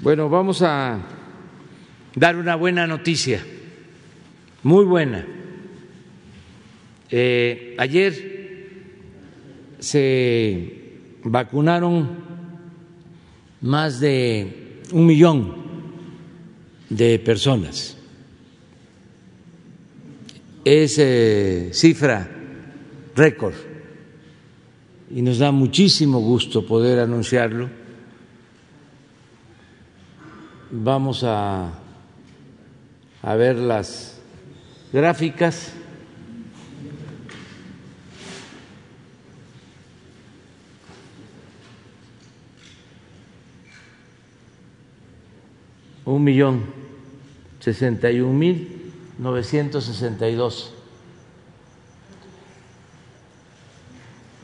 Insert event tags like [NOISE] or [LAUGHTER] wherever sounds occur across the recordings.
Bueno, vamos a dar una buena noticia, muy buena. Eh, ayer se vacunaron más de un millón de personas. Es eh, cifra récord y nos da muchísimo gusto poder anunciarlo. Vamos a, a ver las gráficas. Un millón sesenta y un mil novecientos sesenta y dos.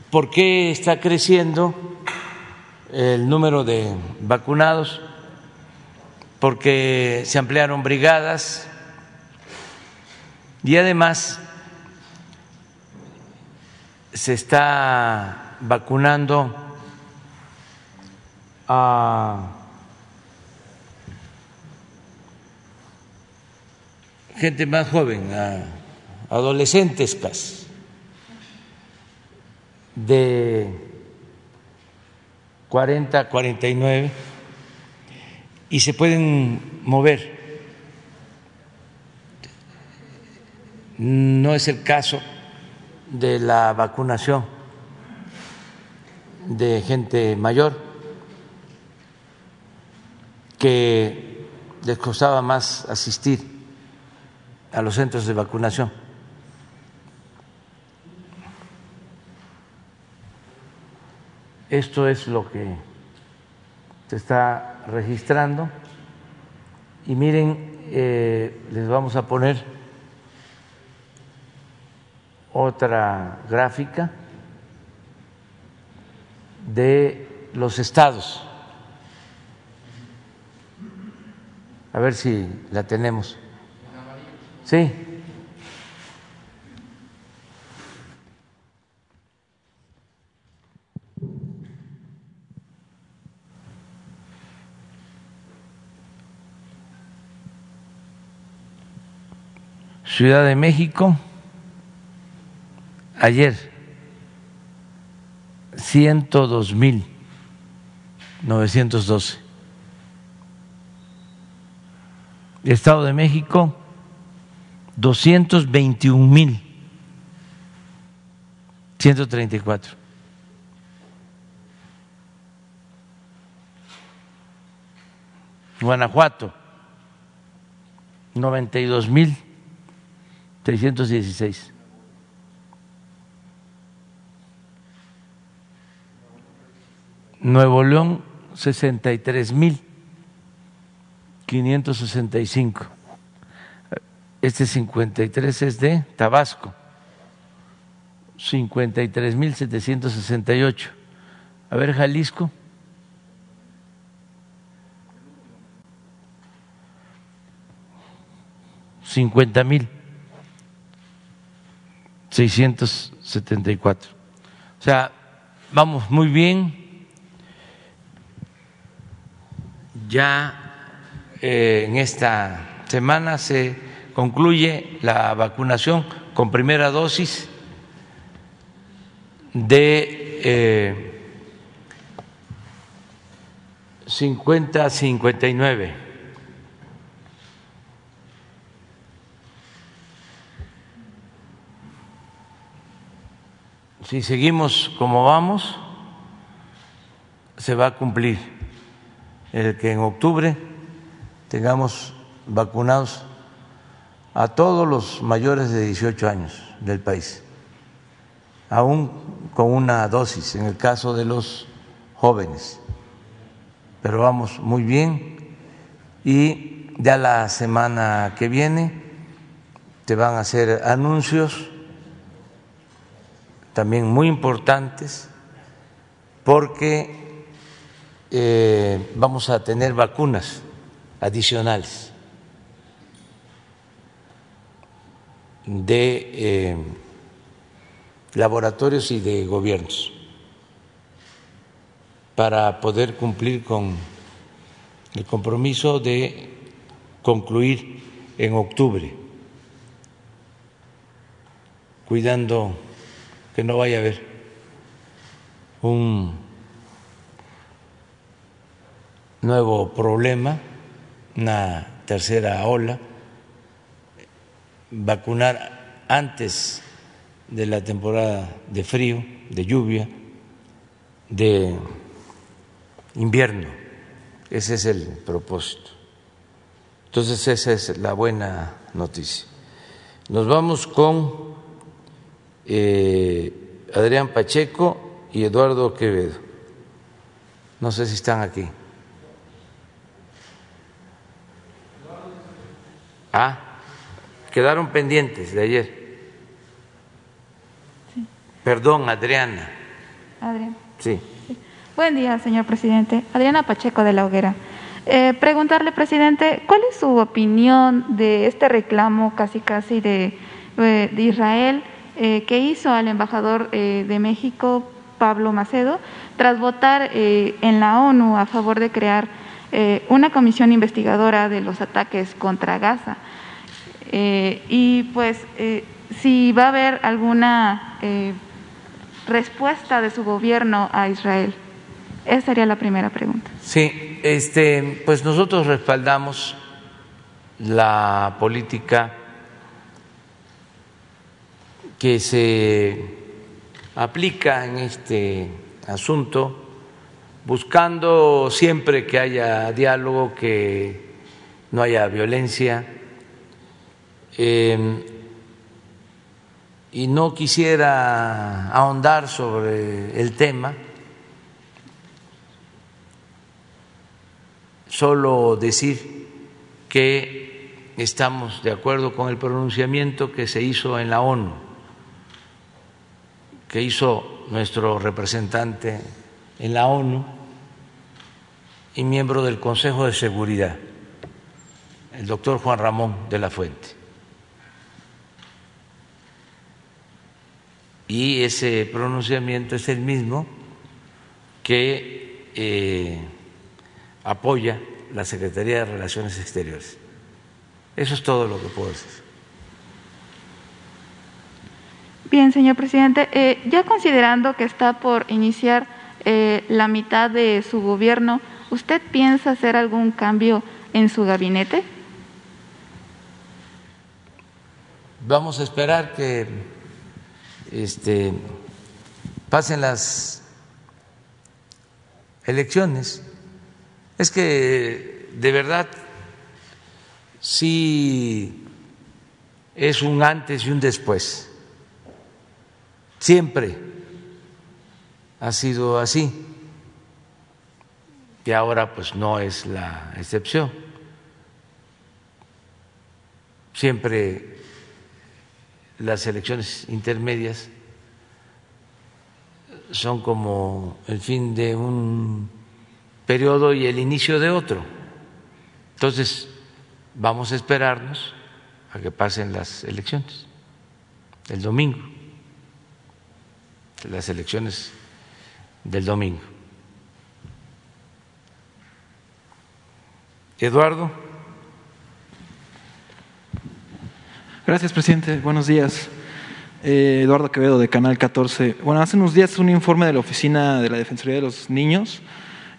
¿Por qué está creciendo el número de vacunados? Porque se ampliaron brigadas. Y además se está vacunando a gente más joven, a adolescentes casi de 40 a 49 y se pueden mover. No es el caso de la vacunación de gente mayor que les costaba más asistir a los centros de vacunación. Esto es lo que se está registrando y miren, eh, les vamos a poner otra gráfica de los estados. A ver si la tenemos. Sí. Ciudad de México, ayer, 102 mil 912. Estado de México, 221 mil 134. Guanajuato, 92 mil 316. Nuevo León, 63 mil 565. Este 53 es de Tabasco, 53 mil 768. A ver, Jalisco. Cincuenta mil 674. O sea, vamos muy bien. Ya eh, en esta semana se concluye la vacunación con primera dosis de eh, 50 a 59. Si seguimos como vamos, se va a cumplir el que en octubre tengamos vacunados a todos los mayores de 18 años del país, aún con una dosis en el caso de los jóvenes. Pero vamos muy bien y ya la semana que viene te van a hacer anuncios también muy importantes porque eh, vamos a tener vacunas adicionales de eh, laboratorios y de gobiernos para poder cumplir con el compromiso de concluir en octubre, cuidando que no vaya a haber un nuevo problema, una tercera ola, vacunar antes de la temporada de frío, de lluvia, de invierno. Ese es el propósito. Entonces esa es la buena noticia. Nos vamos con eh, Adrián Pacheco y Eduardo Quevedo. No sé si están aquí. Ah, quedaron pendientes de ayer. Perdón, Adriana. Adriana. Sí. Buen día, señor presidente. Adriana Pacheco de la Hoguera. Eh, preguntarle, presidente, ¿cuál es su opinión de este reclamo casi casi de, eh, de Israel eh, que hizo al embajador de México, Pablo Macedo, tras votar en la ONU a favor de crear una comisión investigadora de los ataques contra Gaza? Eh, y pues eh, si va a haber alguna eh, respuesta de su gobierno a Israel. Esa sería la primera pregunta. Sí, este, pues nosotros respaldamos la política que se aplica en este asunto, buscando siempre que haya diálogo, que no haya violencia. Em, y no quisiera ahondar sobre el tema, solo decir que estamos de acuerdo con el pronunciamiento que se hizo en la ONU, que hizo nuestro representante en la ONU y miembro del Consejo de Seguridad, el doctor Juan Ramón de la Fuente. y ese pronunciamiento es el mismo que eh, apoya la Secretaría de Relaciones Exteriores. Eso es todo lo que puedo decir. Bien, señor presidente, eh, ya considerando que está por iniciar eh, la mitad de su gobierno, ¿usted piensa hacer algún cambio en su gabinete? Vamos a esperar que este, pasen las elecciones. Es que de verdad sí es un antes y un después. Siempre ha sido así. Y ahora pues no es la excepción. Siempre las elecciones intermedias son como el fin de un periodo y el inicio de otro. Entonces, vamos a esperarnos a que pasen las elecciones, el domingo, las elecciones del domingo. Eduardo. Gracias, presidente. Buenos días. Eh, Eduardo Quevedo, de Canal 14. Bueno, hace unos días un informe de la Oficina de la Defensoría de los Niños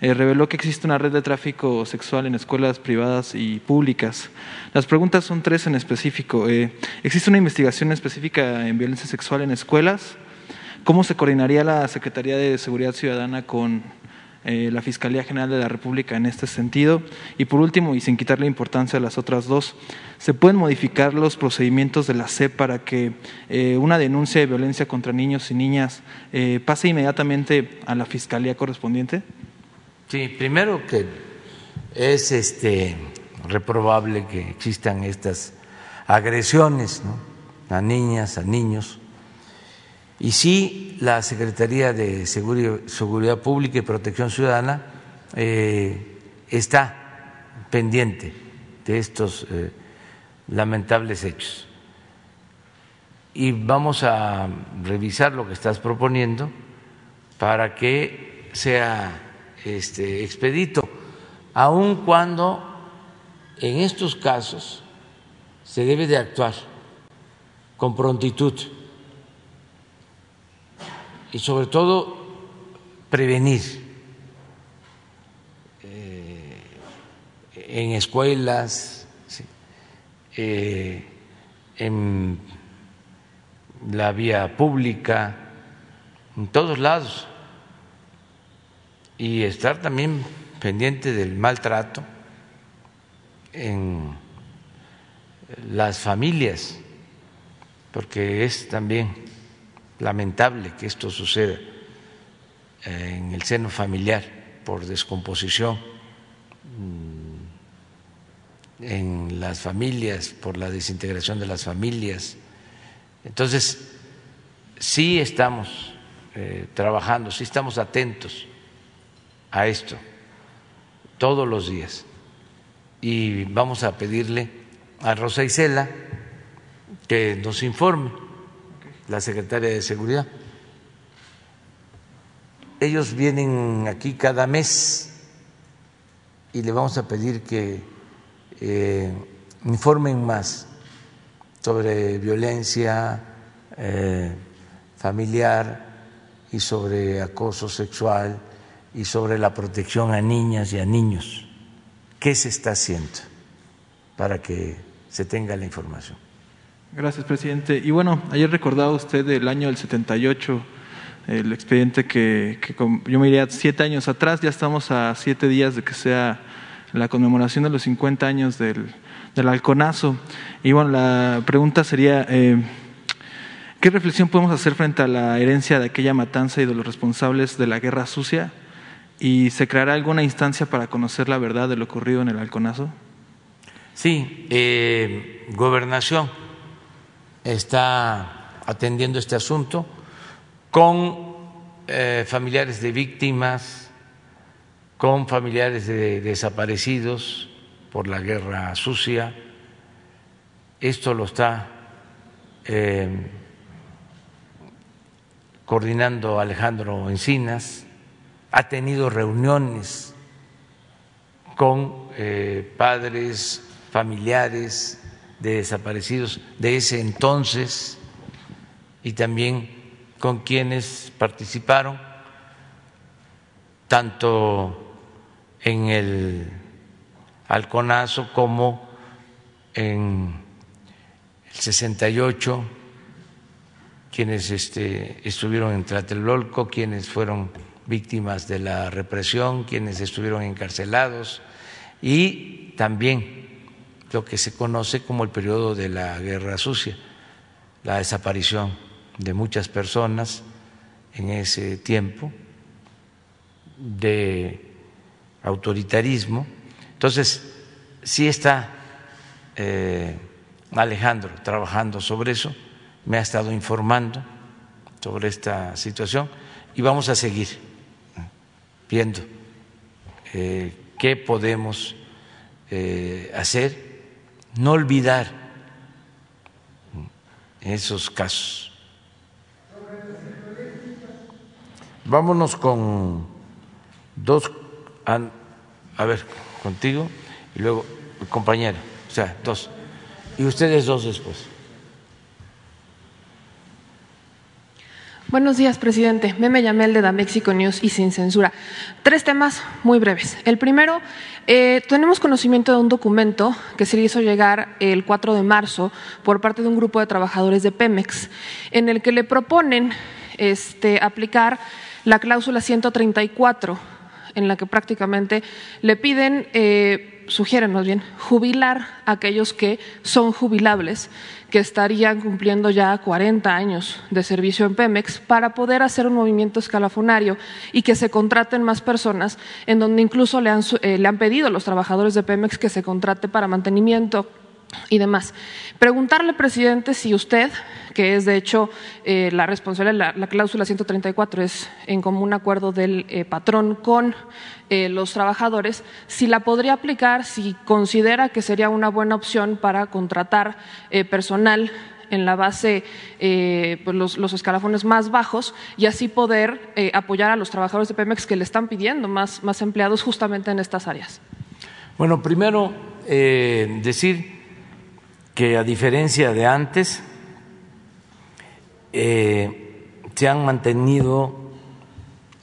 eh, reveló que existe una red de tráfico sexual en escuelas privadas y públicas. Las preguntas son tres en específico. Eh, ¿Existe una investigación específica en violencia sexual en escuelas? ¿Cómo se coordinaría la Secretaría de Seguridad Ciudadana con eh, la Fiscalía General de la República en este sentido. Y por último, y sin quitarle importancia a las otras dos, ¿se pueden modificar los procedimientos de la CEP para que eh, una denuncia de violencia contra niños y niñas eh, pase inmediatamente a la Fiscalía correspondiente? Sí, primero que es este reprobable que existan estas agresiones a niñas, a niños y sí, la Secretaría de Seguridad Pública y Protección Ciudadana eh, está pendiente de estos eh, lamentables hechos. Y vamos a revisar lo que estás proponiendo para que sea este, expedito. aun cuando en estos casos se debe de actuar con prontitud y sobre todo prevenir eh, en escuelas, eh, en la vía pública, en todos lados, y estar también pendiente del maltrato en las familias, porque es también lamentable que esto suceda en el seno familiar por descomposición mm, en las familias, por la desintegración de las familias. Entonces, sí estamos eh, trabajando, sí estamos atentos a esto todos los días. Y vamos a pedirle a Rosa Isela que nos informe, la secretaria de Seguridad. Ellos vienen aquí cada mes y le vamos a pedir que eh, informen más sobre violencia eh, familiar y sobre acoso sexual y sobre la protección a niñas y a niños. ¿Qué se está haciendo para que se tenga la información? Gracias, presidente. Y bueno, ayer recordaba usted el año del 78, el expediente que, yo me iría siete años atrás, ya estamos a siete días de que sea la conmemoración de los 50 años del, del halconazo. Y bueno, la pregunta sería, eh, ¿qué reflexión podemos hacer frente a la herencia de aquella matanza y de los responsables de la guerra sucia? ¿Y se creará alguna instancia para conocer la verdad de lo ocurrido en el Halconazo? Sí, eh, gobernación está atendiendo este asunto con eh, familiares de víctimas, con familiares de desaparecidos por la guerra sucia. Esto lo está eh, coordinando Alejandro Encinas ha tenido reuniones con eh, padres, familiares de desaparecidos de ese entonces y también con quienes participaron tanto en el Alconazo como en el 68, quienes este, estuvieron en Tlatelolco, quienes fueron víctimas de la represión, quienes estuvieron encarcelados y también lo que se conoce como el periodo de la guerra sucia, la desaparición de muchas personas en ese tiempo de autoritarismo. Entonces, sí está eh, Alejandro trabajando sobre eso, me ha estado informando sobre esta situación y vamos a seguir viendo eh, qué podemos eh, hacer, no olvidar esos casos. Vámonos con dos, a ver, contigo y luego compañero, o sea, dos, y ustedes dos después. Buenos días, presidente. Meme Yamel de Da Mexico News y sin censura. Tres temas muy breves. El primero, eh, tenemos conocimiento de un documento que se hizo llegar el 4 de marzo por parte de un grupo de trabajadores de Pemex, en el que le proponen este, aplicar la cláusula 134, en la que prácticamente le piden. Eh, sugieren más bien jubilar a aquellos que son jubilables, que estarían cumpliendo ya 40 años de servicio en Pemex, para poder hacer un movimiento escalafonario y que se contraten más personas, en donde incluso le han, eh, le han pedido a los trabajadores de Pemex que se contrate para mantenimiento y demás. Preguntarle, presidente, si usted, que es de hecho eh, la responsable de la, cláusula 134, es en común acuerdo del eh, patrón con eh, los trabajadores, si la podría aplicar, si considera que sería una buena opción para contratar personal en la base, pues los, escalafones más bajos y así poder apoyar a los trabajadores de Pemex que le están pidiendo más, más empleados justamente en estas áreas. Bueno, primero decir que a diferencia de antes, eh, se han mantenido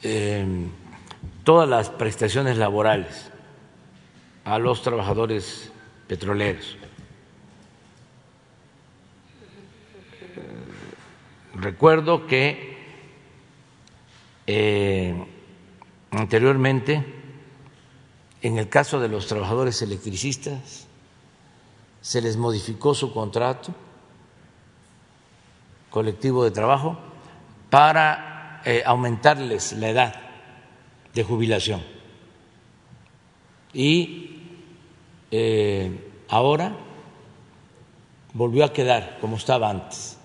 eh, todas las prestaciones laborales a los trabajadores petroleros. Recuerdo que anteriormente en el caso de los trabajadores electricistas, se les modificó su contrato colectivo de trabajo para eh, aumentarles la edad de jubilación. Y eh, ahora volvió a quedar como estaba antes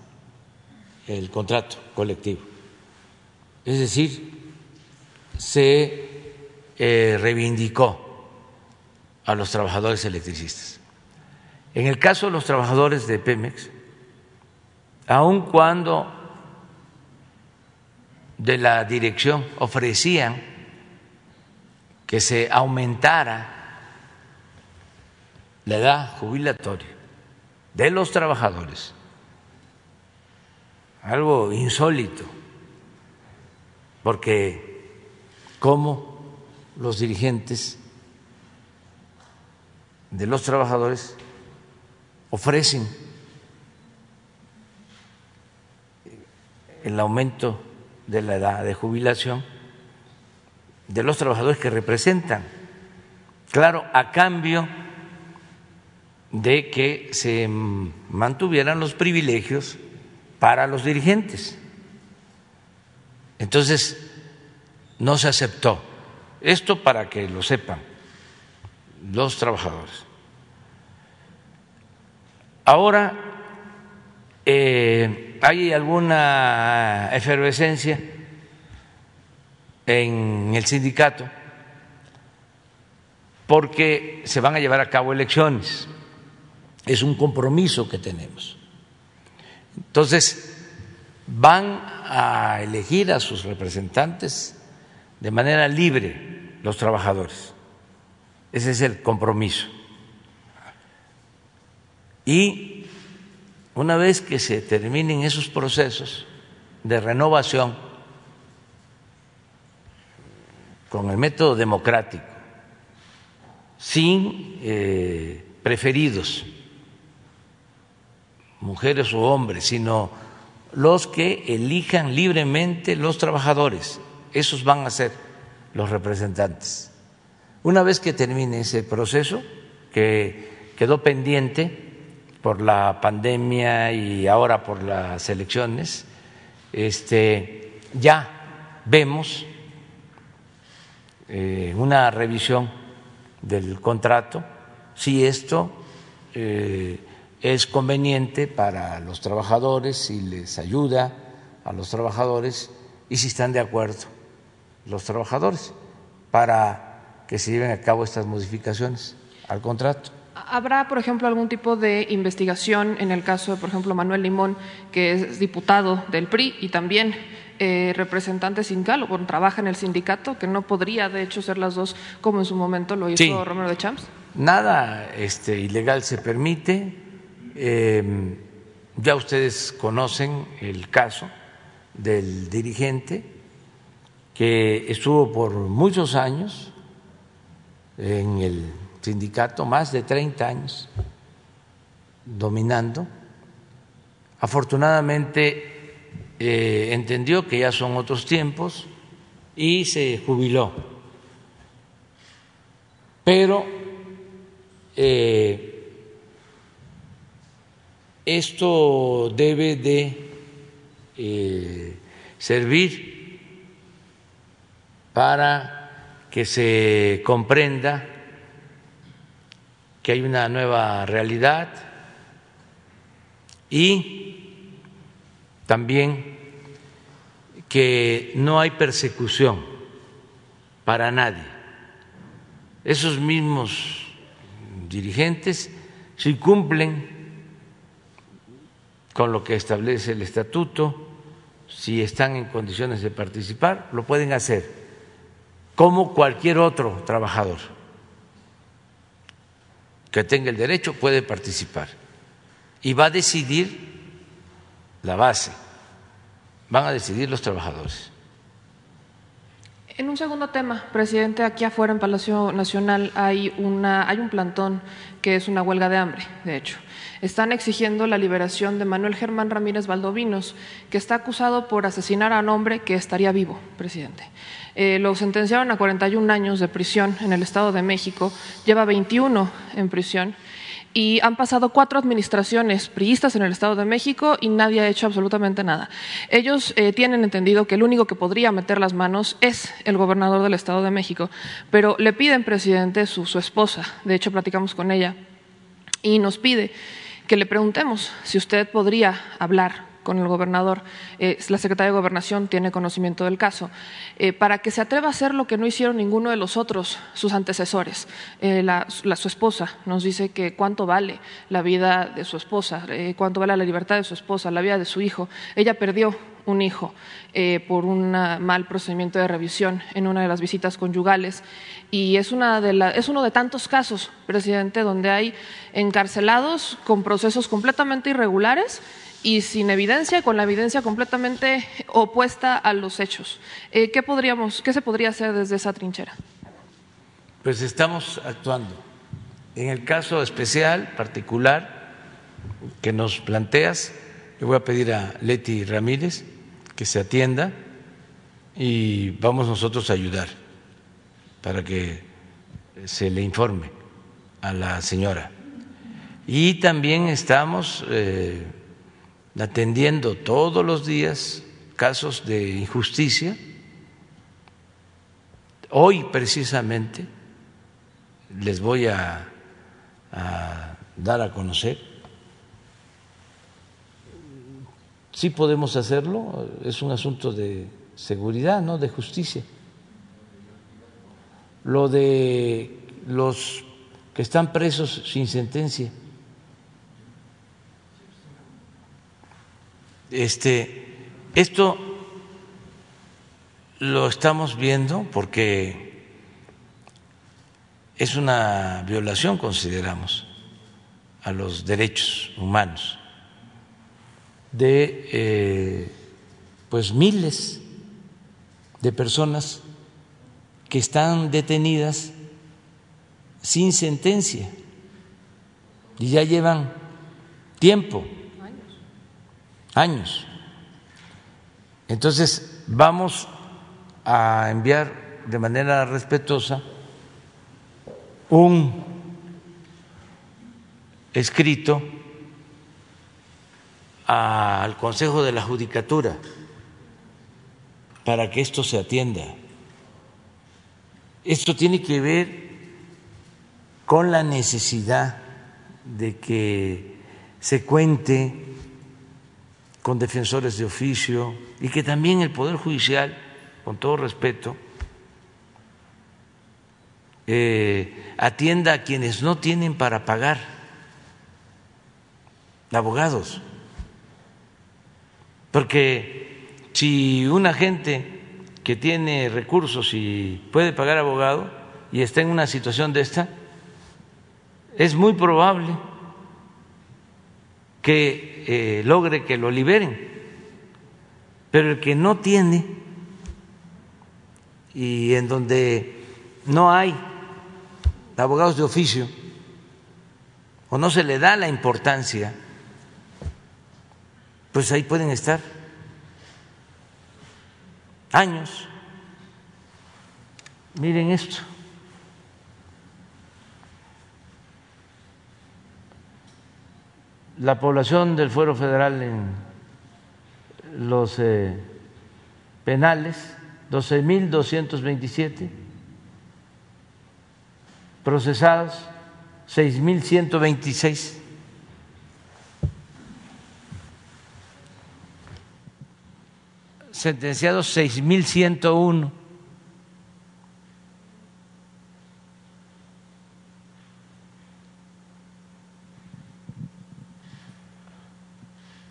el contrato colectivo. Es decir, se eh, reivindicó a los trabajadores electricistas. En el caso de los trabajadores de Pemex, aun cuando de la dirección ofrecían que se aumentara la edad jubilatoria de los trabajadores, algo insólito, porque como los dirigentes de los trabajadores ofrecen el aumento de la edad de jubilación de los trabajadores que representan. Claro, a cambio de que se mantuvieran los privilegios para los dirigentes. Entonces, no se aceptó. Esto para que lo sepan los trabajadores. Ahora eh, hay alguna efervescencia en el sindicato porque se van a llevar a cabo elecciones. Es un compromiso que tenemos. Entonces, van a elegir a sus representantes de manera libre los trabajadores. Ese es el compromiso. Y una vez que se terminen esos procesos de renovación con el método democrático, sin eh, preferidos, mujeres o hombres, sino los que elijan libremente los trabajadores, esos van a ser los representantes. Una vez que termine ese proceso, que quedó pendiente por la pandemia y ahora por las elecciones, este, ya vemos eh, una revisión del contrato, si esto eh, es conveniente para los trabajadores, si les ayuda a los trabajadores y si están de acuerdo los trabajadores para que se lleven a cabo estas modificaciones al contrato. ¿Habrá, por ejemplo, algún tipo de investigación en el caso de, por ejemplo, Manuel Limón, que es diputado del PRI y también eh, representante sindical o trabaja en el sindicato, que no podría, de hecho, ser las dos como en su momento lo hizo Romero de Champs? Nada este, ilegal se permite. Em, ya ustedes conocen el caso del dirigente que estuvo por muchos años en el sindicato, más de 30 años dominando. Afortunadamente eh, entendió que ya son otros tiempos y se jubiló. Pero eh, esto debe de eh, servir para que se comprenda que hay una nueva realidad y también que no hay persecución para nadie. Esos mismos dirigentes, si cumplen con lo que establece el estatuto, si están en condiciones de participar, lo pueden hacer como cualquier otro trabajador. Que tenga el derecho puede participar y va a decidir la base, van a decidir los trabajadores. En un segundo tema, presidente, aquí afuera en Palacio Nacional hay, una, hay un plantón que es una huelga de hambre, de hecho. Están exigiendo la liberación de Manuel Germán Ramírez Valdovinos, que está acusado por asesinar a un hombre que estaría vivo, presidente. Eh, lo sentenciaron a 41 años de prisión en el Estado de México, lleva 21 en prisión y han pasado cuatro administraciones priistas en el Estado de México y nadie ha hecho absolutamente nada. Ellos eh, tienen entendido que el único que podría meter las manos es el gobernador del Estado de México, pero le piden, presidente, su, su esposa, de hecho platicamos con ella, y nos pide que le preguntemos si usted podría hablar con el gobernador, eh, la secretaria de Gobernación tiene conocimiento del caso, eh, para que se atreva a hacer lo que no hicieron ninguno de los otros, sus antecesores. Eh, su esposa nos dice que cuánto vale la vida de su esposa, cuánto vale la libertad de su esposa, la vida de su hijo. Ella perdió un hijo por un mal procedimiento de revisión en una de las visitas conyugales. Y es, una de es uno de tantos casos, presidente, donde hay encarcelados con procesos completamente irregulares y sin evidencia, con la evidencia completamente opuesta a los hechos. Eh, ¿qué, podríamos, ¿Qué se podría hacer desde esa trinchera? Pues estamos actuando. En el caso especial, particular, que nos planteas, le voy a pedir a Leti Ramírez que se atienda y vamos nosotros a ayudar para que se le informe a la señora. Y también estamos eh, atendiendo todos los días casos de injusticia. Hoy precisamente les voy a, dar a conocer. Sí podemos hacerlo, es un asunto de seguridad, no de justicia. Lo de los que están presos sin sentencia Este, esto lo estamos viendo porque es una violación, consideramos, a los derechos humanos de eh, pues miles de personas que están detenidas sin sentencia. Y ya llevan tiempo años. Entonces, vamos a enviar de manera respetuosa un escrito al Consejo de la Judicatura para que esto se atienda. Esto tiene que ver con la necesidad de que se cuente con defensores de oficio y que también el Poder Judicial, con todo respeto, eh, atienda a quienes no tienen para pagar abogados. Porque si una gente que tiene recursos y puede pagar abogado y está en una situación de esta, es muy probable que eh, logre que lo liberen. Pero el que no tiene y en donde no hay abogados de oficio o no se le da la importancia, pues ahí pueden estar años. Miren esto. La población del fuero federal en los eh, penales, 12.227, procesados, 6.126. Sentenciados 6.101.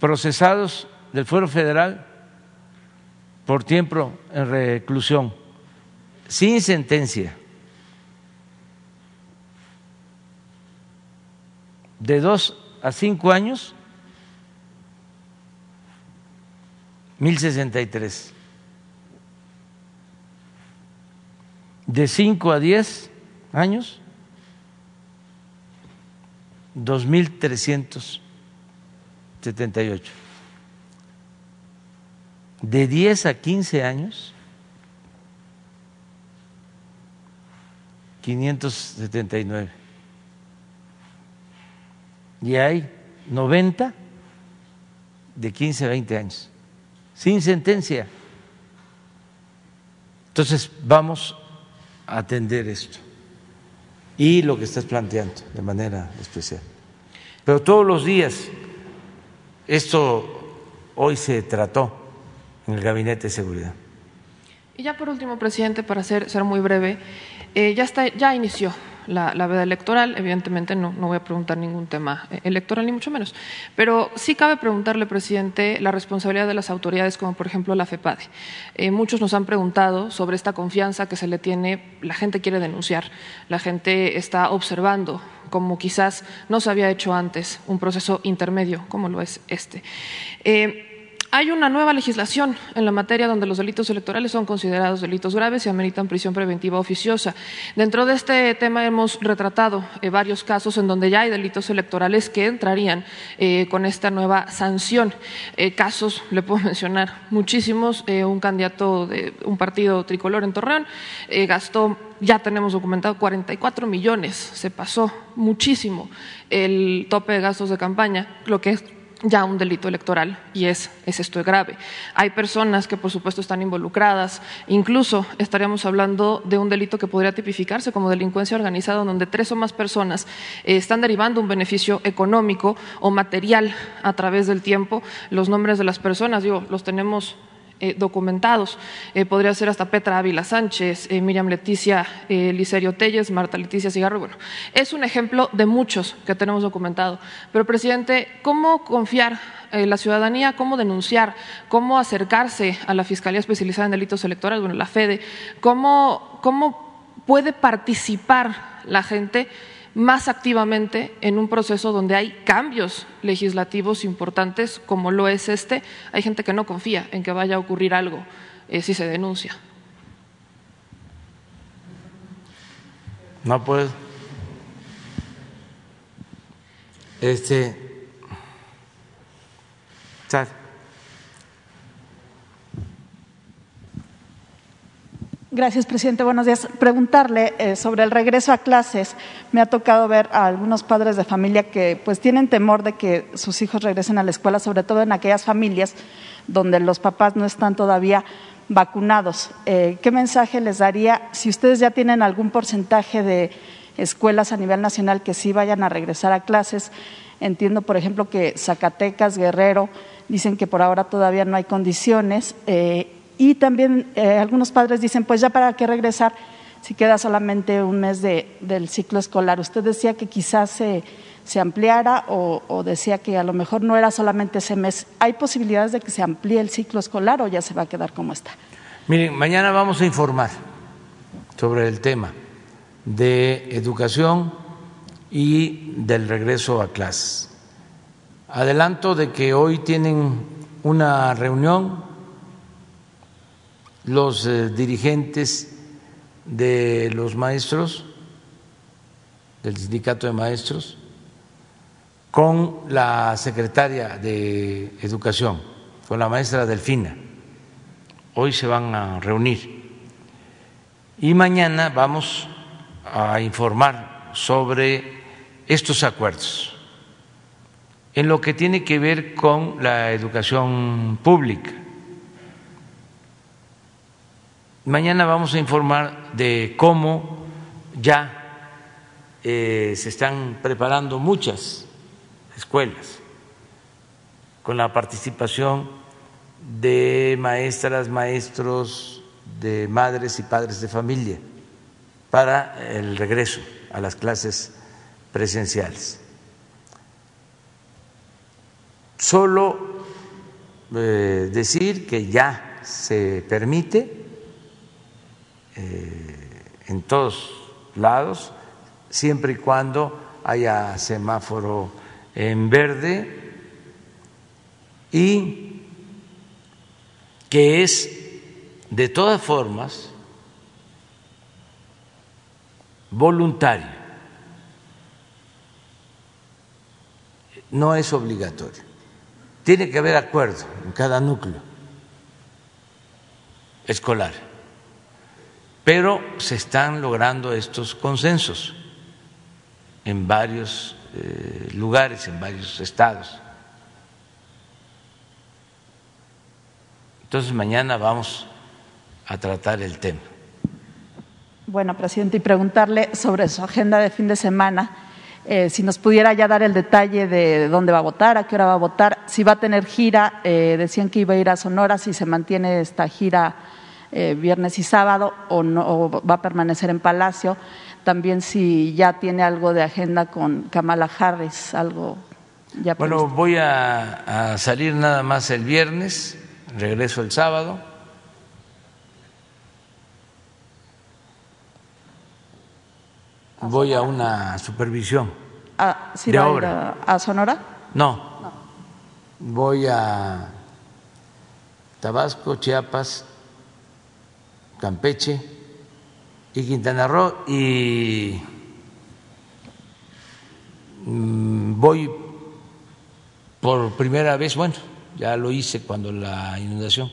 procesados del Fuero Federal por tiempo en reclusión, sin sentencia, de dos a cinco años, 1063. De 5 a 10 años, 2.378. De 10 a 15 años, 579. Y hay 90 de 15 a 20 años, sin sentencia. Entonces, vamos a atender esto y lo que estás planteando de manera especial. Pero todos los días, esto hoy se trató en el Gabinete de Seguridad. Y ya por último, presidente, para ser, ser muy breve, eh, ya, está, ya inició la, la, veda electoral. Evidentemente no, no, voy a preguntar ningún tema eh, electoral, ni mucho menos. Pero sí cabe preguntarle, presidente, la responsabilidad de las autoridades, como por ejemplo la FEPADE. Eh, muchos nos han preguntado sobre esta confianza que se le tiene, la gente quiere denunciar, la gente está observando como quizás no se había hecho antes, un proceso intermedio como lo es este. Eh, hay una nueva legislación en la materia donde los delitos electorales son considerados delitos graves y ameritan prisión preventiva oficiosa. Dentro de este tema hemos retratado eh, varios casos en donde ya hay delitos electorales que entrarían eh, con esta nueva sanción. Eh, casos, [LAUGHS] le puedo mencionar muchísimos. un candidato de un partido tricolor en Torreón gastó ya tenemos documentado 44 millones, se pasó muchísimo el tope de gastos de campaña, lo que es ya un delito electoral y es, es esto grave. Hay personas que por supuesto están involucradas, incluso estaríamos hablando de un delito que podría tipificarse como delincuencia organizada donde tres o más personas eh, están derivando un beneficio económico o material a través del tiempo. Los nombres de las personas, digo, los tenemos eh, documentados. Eh, podría ser hasta Petra Ávila Sánchez, eh, Miriam Leticia Licerio Telles, Marta Leticia Cigarro. Bueno, es un ejemplo de muchos que tenemos documentado. Pero, presidente, ¿cómo confiar en la ciudadanía, cómo denunciar, cómo acercarse a la Fiscalía Especializada en Delitos Electorales, bueno, la FEDE, cómo, cómo puede participar la gente? Más activamente en un proceso donde hay cambios legislativos importantes como lo es este. Hay gente que no confía en que vaya a ocurrir algo eh, si se denuncia. No puedo. Este. Gracias, presidente. Buenos días. Preguntarle eh, sobre el regreso a clases. Me ha tocado ver a algunos padres de familia que pues tienen temor de que sus hijos regresen a la escuela, sobre todo en aquellas familias donde los papás no están todavía vacunados. Eh, ¿Qué mensaje les daría si ustedes ya tienen algún porcentaje de escuelas a nivel nacional que sí vayan a regresar a clases? Entiendo, por ejemplo, que Zacatecas, Guerrero, dicen que por ahora todavía no hay condiciones. Eh, y también eh, algunos padres dicen, pues ya para qué regresar si queda solamente un mes de, del ciclo escolar. Usted decía que quizás se, se ampliara o, o, decía que a lo mejor no era solamente ese mes. ¿Hay posibilidades de que se amplíe el ciclo escolar o ya se va a quedar como está? Miren, mañana vamos a informar sobre el tema de educación y del regreso a clases. Adelanto de que hoy tienen una reunión los eh, dirigentes de los maestros, del sindicato de maestros, con la secretaria de Educación, con la maestra Delfina. Hoy se van a reunir. Y mañana vamos a informar sobre estos acuerdos en lo que tiene que ver con la educación pública Mañana vamos a informar de cómo ya eh, se están preparando muchas escuelas con la participación de maestras, maestros, de madres y padres de familia para el regreso a las clases presenciales. Solo eh, decir que ya se permite en todos lados, siempre y cuando haya semáforo en verde y que es de todas formas voluntario, no es obligatorio. Tiene que haber acuerdo en cada núcleo escolar, pero se están logrando estos consensos en varios eh, lugares, en varios estados. Entonces mañana vamos a tratar el tema. Bueno, presidente, y preguntarle sobre su agenda de fin de semana, eh, si nos pudiera ya dar el detalle de dónde va a votar, a qué hora va a votar, si va a tener gira, eh, decían que iba a ir a Sonora, si se mantiene esta gira eh, viernes y sábado o, no, o va a permanecer en Palacio, también si ya tiene algo de agenda con Kamala Harris, algo ya Bueno, previsto. voy a, a salir nada más el viernes, regreso el sábado. Voy a una supervisión. Ah, ¿sí de va a ir obra. a, a Sonora? No, voy a Tabasco, Chiapas, Campeche y Quintana Roo y mm, voy por primera vez, bueno, ya lo hice cuando la inundación,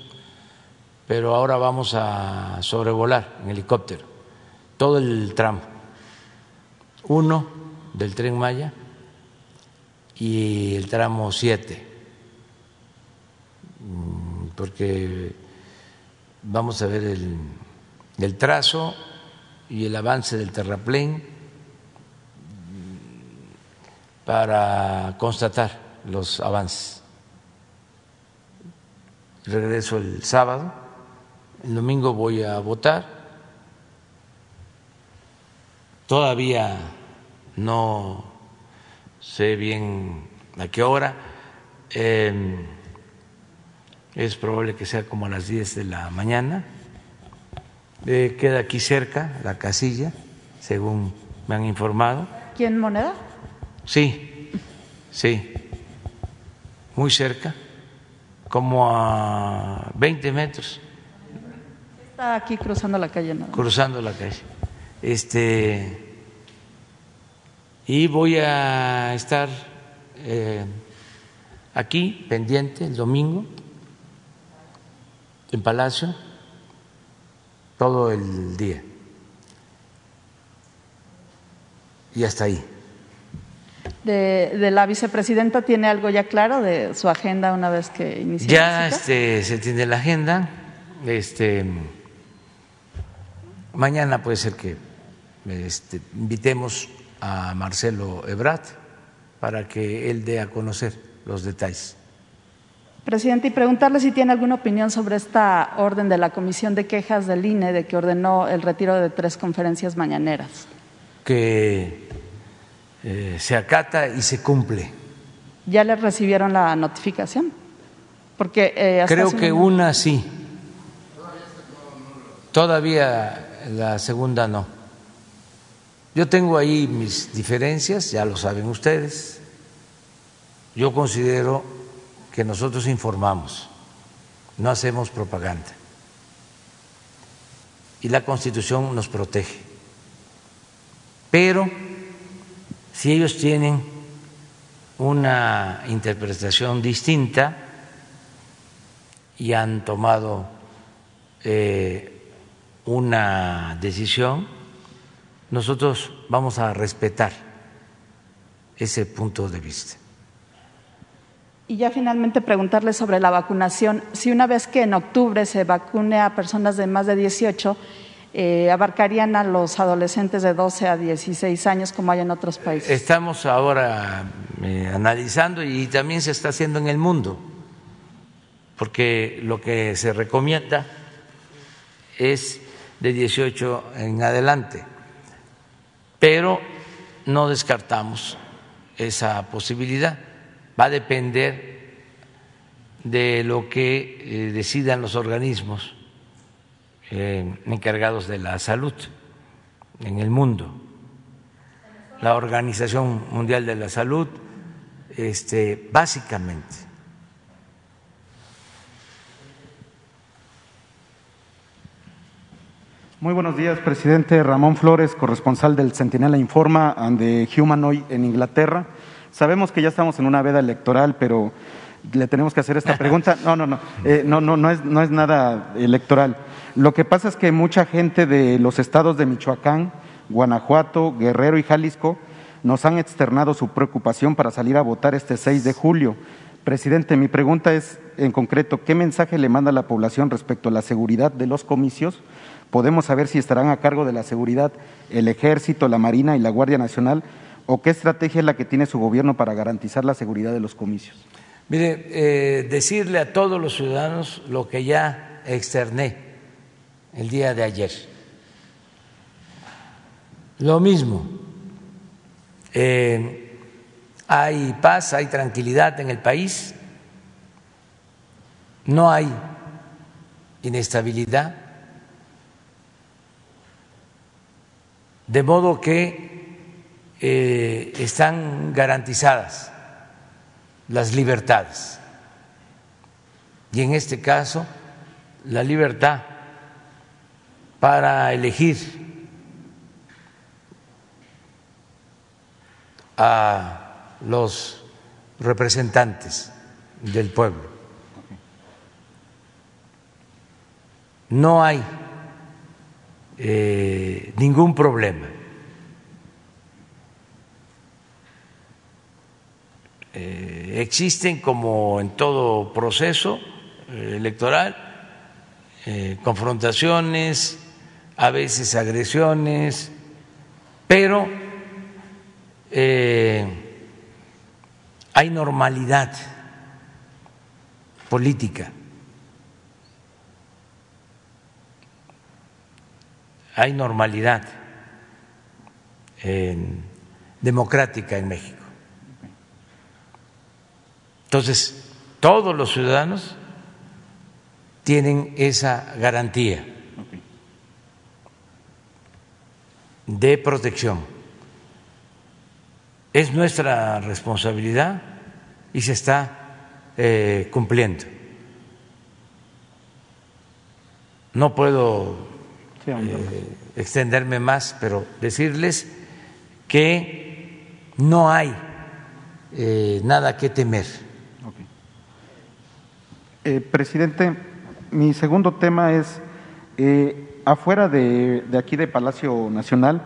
pero ahora vamos a sobrevolar en helicóptero todo el tramo, uno del tren Maya y el tramo 7, porque vamos a ver el, el trazo y el avance del terraplén para constatar los avances. Regreso el sábado, el domingo voy a votar. Todavía no sé bien a qué hora. Eh, es probable que sea como a las 10 de la mañana. Eh, queda aquí cerca la casilla, según me han informado. ¿Quién moneda? Sí, sí, muy cerca, como a 20 metros Está aquí cruzando la calle. más. cruzando la calle. Este y voy a estar eh, aquí pendiente el domingo en Palacio todo el día y hasta ahí. De, de la vicepresidenta tiene algo ya claro de su agenda una vez que inicie Ya este, se tiene la agenda. Este, mañana puede ser que este, invitemos a Marcelo Ebrat para que él dé a conocer los detalles. Presidente, y preguntarle si tiene alguna opinión sobre esta orden de la Comisión de Quejas del INE de que ordenó el retiro de tres conferencias mañaneras. Que eh, se acata y se cumple. ¿Ya les recibieron la notificación? Porque eh, hasta Creo que un- una sí. Todavía la segunda no. Yo tengo ahí mis diferencias, ya lo saben ustedes. Yo considero que nosotros informamos, no hacemos propaganda. Y la Constitución nos protege. Pero si ellos tienen una interpretación distinta y han tomado eh, una decisión, nosotros vamos a respetar ese punto de vista. Y ya finalmente preguntarle sobre la vacunación. Si una vez que en octubre se vacune a personas de más de 18, eh, abarcarían a los adolescentes de 12 a 16 años como hay en otros países. Estamos ahora eh, analizando y también se está haciendo en el mundo, porque lo que se recomienda es de 18 en adelante, pero no descartamos esa posibilidad. Va a depender de lo que eh, decidan los organismos eh, encargados de la salud en el mundo. la Organización Mundial de la Salud, este, básicamente. Muy buenos días, presidente Ramón Flores, corresponsal del Centinela Informa de Humanoid en Inglaterra. Sabemos que ya estamos en una veda electoral, pero le tenemos que hacer esta pregunta. [LAUGHS] No, no, no, eh, no, no, no es, no es nada electoral. Lo que pasa es que mucha gente de los estados de Michoacán, Guanajuato, Guerrero y Jalisco nos han externado su preocupación para salir a votar este 6 de julio. Presidente, mi pregunta es en concreto, ¿qué mensaje le manda a la población respecto a la seguridad de los comicios? podemos saber si estarán a cargo de la seguridad el Ejército, la Marina y la Guardia Nacional o qué estrategia es la que tiene su gobierno para garantizar la seguridad de los comicios. Mire, eh, decirle a todos los ciudadanos lo que ya externé el día de ayer. Lo mismo, eh, hay paz, hay tranquilidad en el país, no hay inestabilidad de modo que eh, están garantizadas las libertades. Y en este caso, la libertad para elegir a los representantes del pueblo. No hay eh, ningún problema. Eh, existen, como en todo proceso eh, electoral, confrontaciones, a veces agresiones, pero hay normalidad política. hay normalidad democrática en México. Entonces, todos los ciudadanos tienen esa garantía de protección. Es nuestra responsabilidad y se está eh, cumpliendo. No puedo eh, extenderme más, pero decirles que no hay eh, nada que temer. Eh, presidente, mi segundo tema es, afuera de, aquí de Palacio Nacional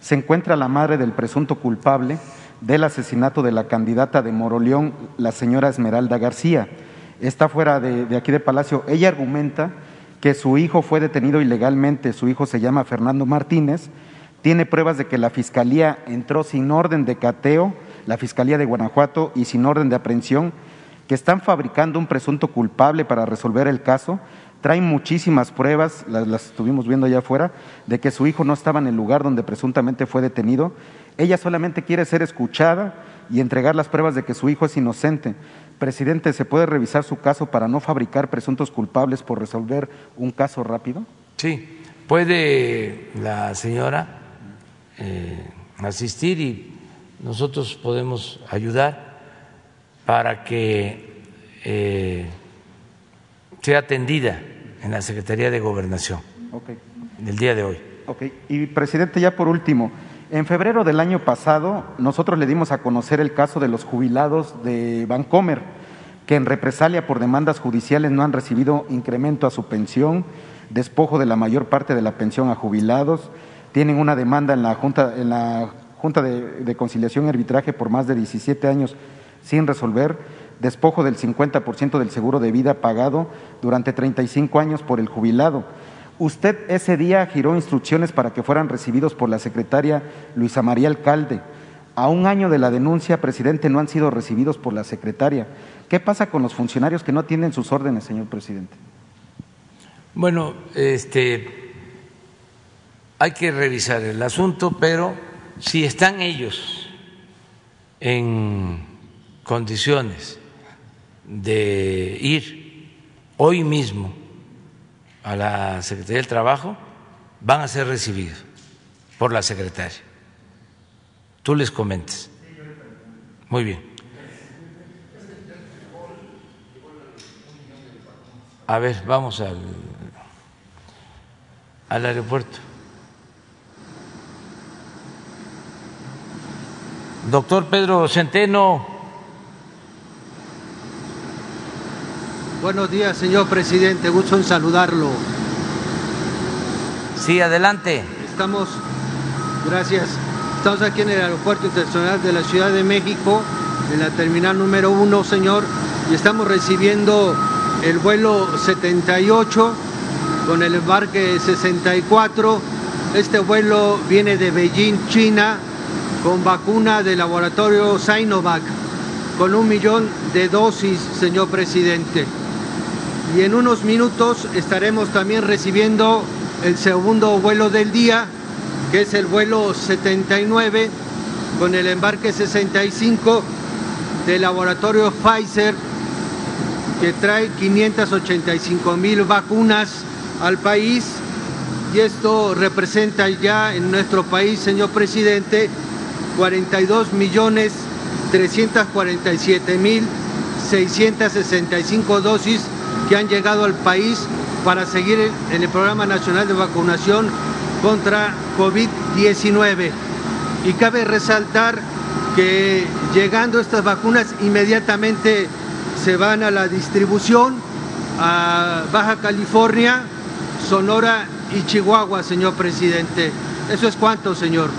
se encuentra la madre del presunto culpable del asesinato de la candidata de Moroleón, la señora Esmeralda García. Está fuera de, aquí de Palacio. Ella argumenta que su hijo fue detenido ilegalmente, su hijo se llama Fernando Martínez, tiene pruebas de que la Fiscalía entró sin orden de cateo, la Fiscalía de Guanajuato, y sin orden de aprehensión, que están fabricando un presunto culpable para resolver el caso, traen muchísimas pruebas, las, las, estuvimos viendo allá afuera, de que su hijo no estaba en el lugar donde presuntamente fue detenido. Ella solamente quiere ser escuchada y entregar las pruebas de que su hijo es inocente. Presidente, ¿se puede revisar su caso para no fabricar presuntos culpables por resolver un caso rápido? Sí, puede la señora eh, asistir y nosotros podemos ayudar para que eh, sea atendida en la Secretaría de Gobernación okay. el día de hoy. Ok, y presidente, ya por último, en febrero del año pasado, nosotros le dimos a conocer el caso de los jubilados de Vancomer, que en represalia por demandas judiciales no han recibido incremento a su pensión, despojo de la mayor parte de la pensión a jubilados, tienen una demanda en la Junta, en la junta de, de Conciliación y Arbitraje por más de 17 años sin resolver, despojo del 50% del seguro de vida pagado durante 35 años por el jubilado Usted ese día giró instrucciones para que fueran recibidos por la secretaria Luisa María Alcalde. A un año de la denuncia, presidente, no han sido recibidos por la secretaria. ¿Qué pasa con los funcionarios que no tienen sus órdenes, señor presidente? Bueno, este, hay que revisar el asunto, pero si están ellos en condiciones de ir hoy mismo a la Secretaría del Trabajo van a ser recibidos por la secretaria. tú les comentes. Muy bien. A ver, vamos al, al aeropuerto. Doctor Pedro Centeno. Buenos días, señor presidente. Gusto en saludarlo. Sí, adelante. Estamos, gracias. Estamos aquí en el Aeropuerto Internacional de la Ciudad de México, en la terminal número uno, señor, y estamos recibiendo el vuelo 78 con el embarque 64. Este vuelo viene de Beijing, China, con vacuna del laboratorio Sinovac, con un millón de dosis, señor presidente. Y en unos minutos estaremos también recibiendo el segundo vuelo del día, que es el vuelo 79, con el embarque 65 del laboratorio Pfizer, que trae 585 mil vacunas al país. Y esto representa ya en nuestro país, señor presidente, 42 millones 347 mil 665 dosis que han llegado al país para seguir en el Programa Nacional de Vacunación contra COVID-19. Y cabe resaltar que llegando estas vacunas inmediatamente se van a la distribución a Baja California, Sonora y Chihuahua, señor presidente. Eso es cuánto, señor.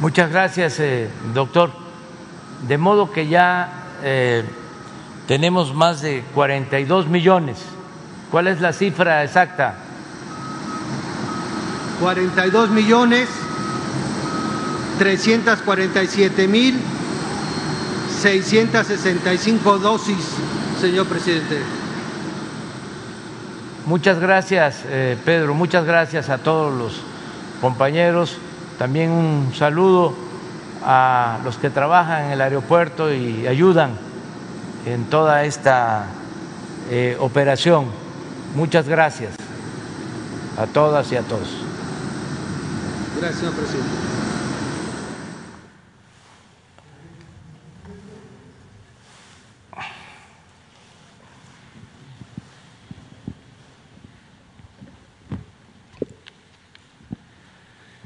Muchas gracias, eh, doctor. De modo que ya eh, tenemos más de 42 millones. ¿Cuál es la cifra exacta? 42 millones 347 mil 665 dosis, señor presidente. Muchas gracias, eh, Pedro. Muchas gracias a todos los compañeros. También un saludo a los que trabajan en el aeropuerto y ayudan en toda esta eh, operación. Muchas gracias a todas y a todos. Gracias, señor presidente.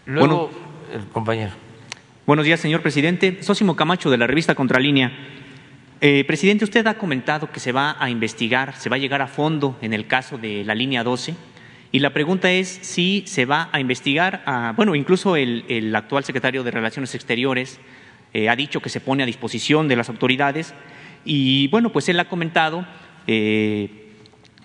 Luego, el compañero. Buenos días, señor presidente. Sósimo Camacho, de la revista Contralínea. Eh, presidente, usted ha comentado que se va a investigar, se va a llegar a fondo en el caso de la línea 12. Y la pregunta es si se va a investigar, a- bueno, incluso el, actual secretario de Relaciones Exteriores eh, ha dicho que se pone a disposición de las autoridades. Y bueno, pues él ha comentado eh,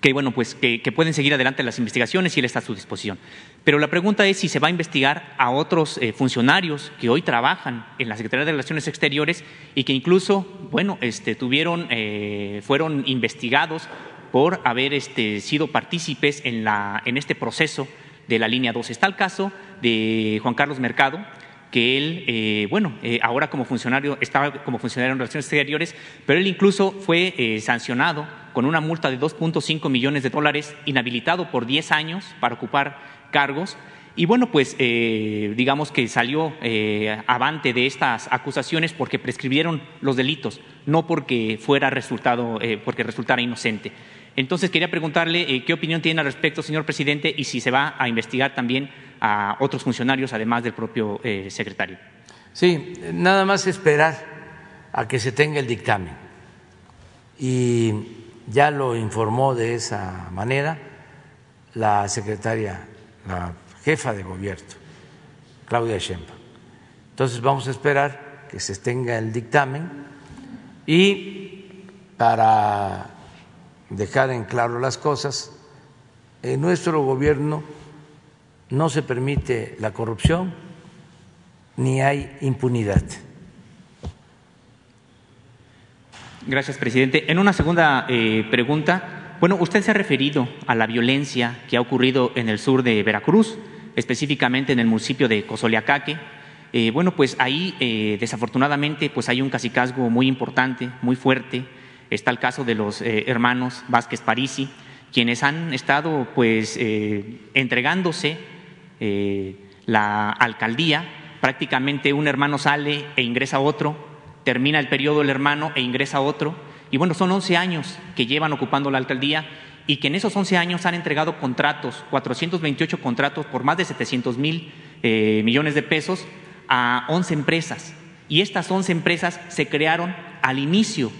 que bueno pues que, pueden seguir adelante las investigaciones y él está a su disposición. Pero la pregunta es si se va a investigar a otros eh, funcionarios que hoy trabajan en la Secretaría de Relaciones Exteriores y que incluso bueno este tuvieron eh, fueron investigados por haber este, sido partícipes en la en este proceso de la línea 2. Está el caso de Juan Carlos Mercado, que él, eh, bueno, ahora como funcionario, estaba como funcionario en Relaciones Exteriores, pero él incluso fue sancionado con una multa de 2.5 millones de dólares, inhabilitado por 10 años para ocupar cargos. Y bueno, pues eh, digamos que salió eh, avante de estas acusaciones porque prescribieron los delitos, no porque fuera resultado, eh, porque resultara inocente. Entonces quería preguntarle qué opinión tiene al respecto, señor presidente, y si se va a investigar también a otros funcionarios, además del propio secretario. Sí, nada más esperar a que se tenga el dictamen. Y ya lo informó de esa manera la secretaria, la jefa de gobierno, Claudia Sheinbaum. Entonces vamos a esperar que se tenga el dictamen y para dejar en claro las cosas, en nuestro gobierno no se permite la corrupción ni hay impunidad. Gracias, presidente. En una segunda eh, pregunta, bueno, usted se ha referido a la violencia que ha ocurrido en el sur de Veracruz, específicamente en el municipio de Cozoleacaque. Eh, bueno, pues ahí eh, desafortunadamente pues hay un cacicazgo muy importante, muy fuerte. Está el caso de los eh, hermanos Vázquez Parisi, quienes han estado pues eh, entregándose eh, la alcaldía prácticamente un hermano sale e ingresa otro, termina el periodo el hermano e ingresa otro, y bueno, son 11 años que llevan ocupando la alcaldía y que en esos 11 años han entregado contratos, 428 contratos por más de 700 mil eh, millones de pesos a 11 empresas. Y estas 11 empresas se crearon al inicio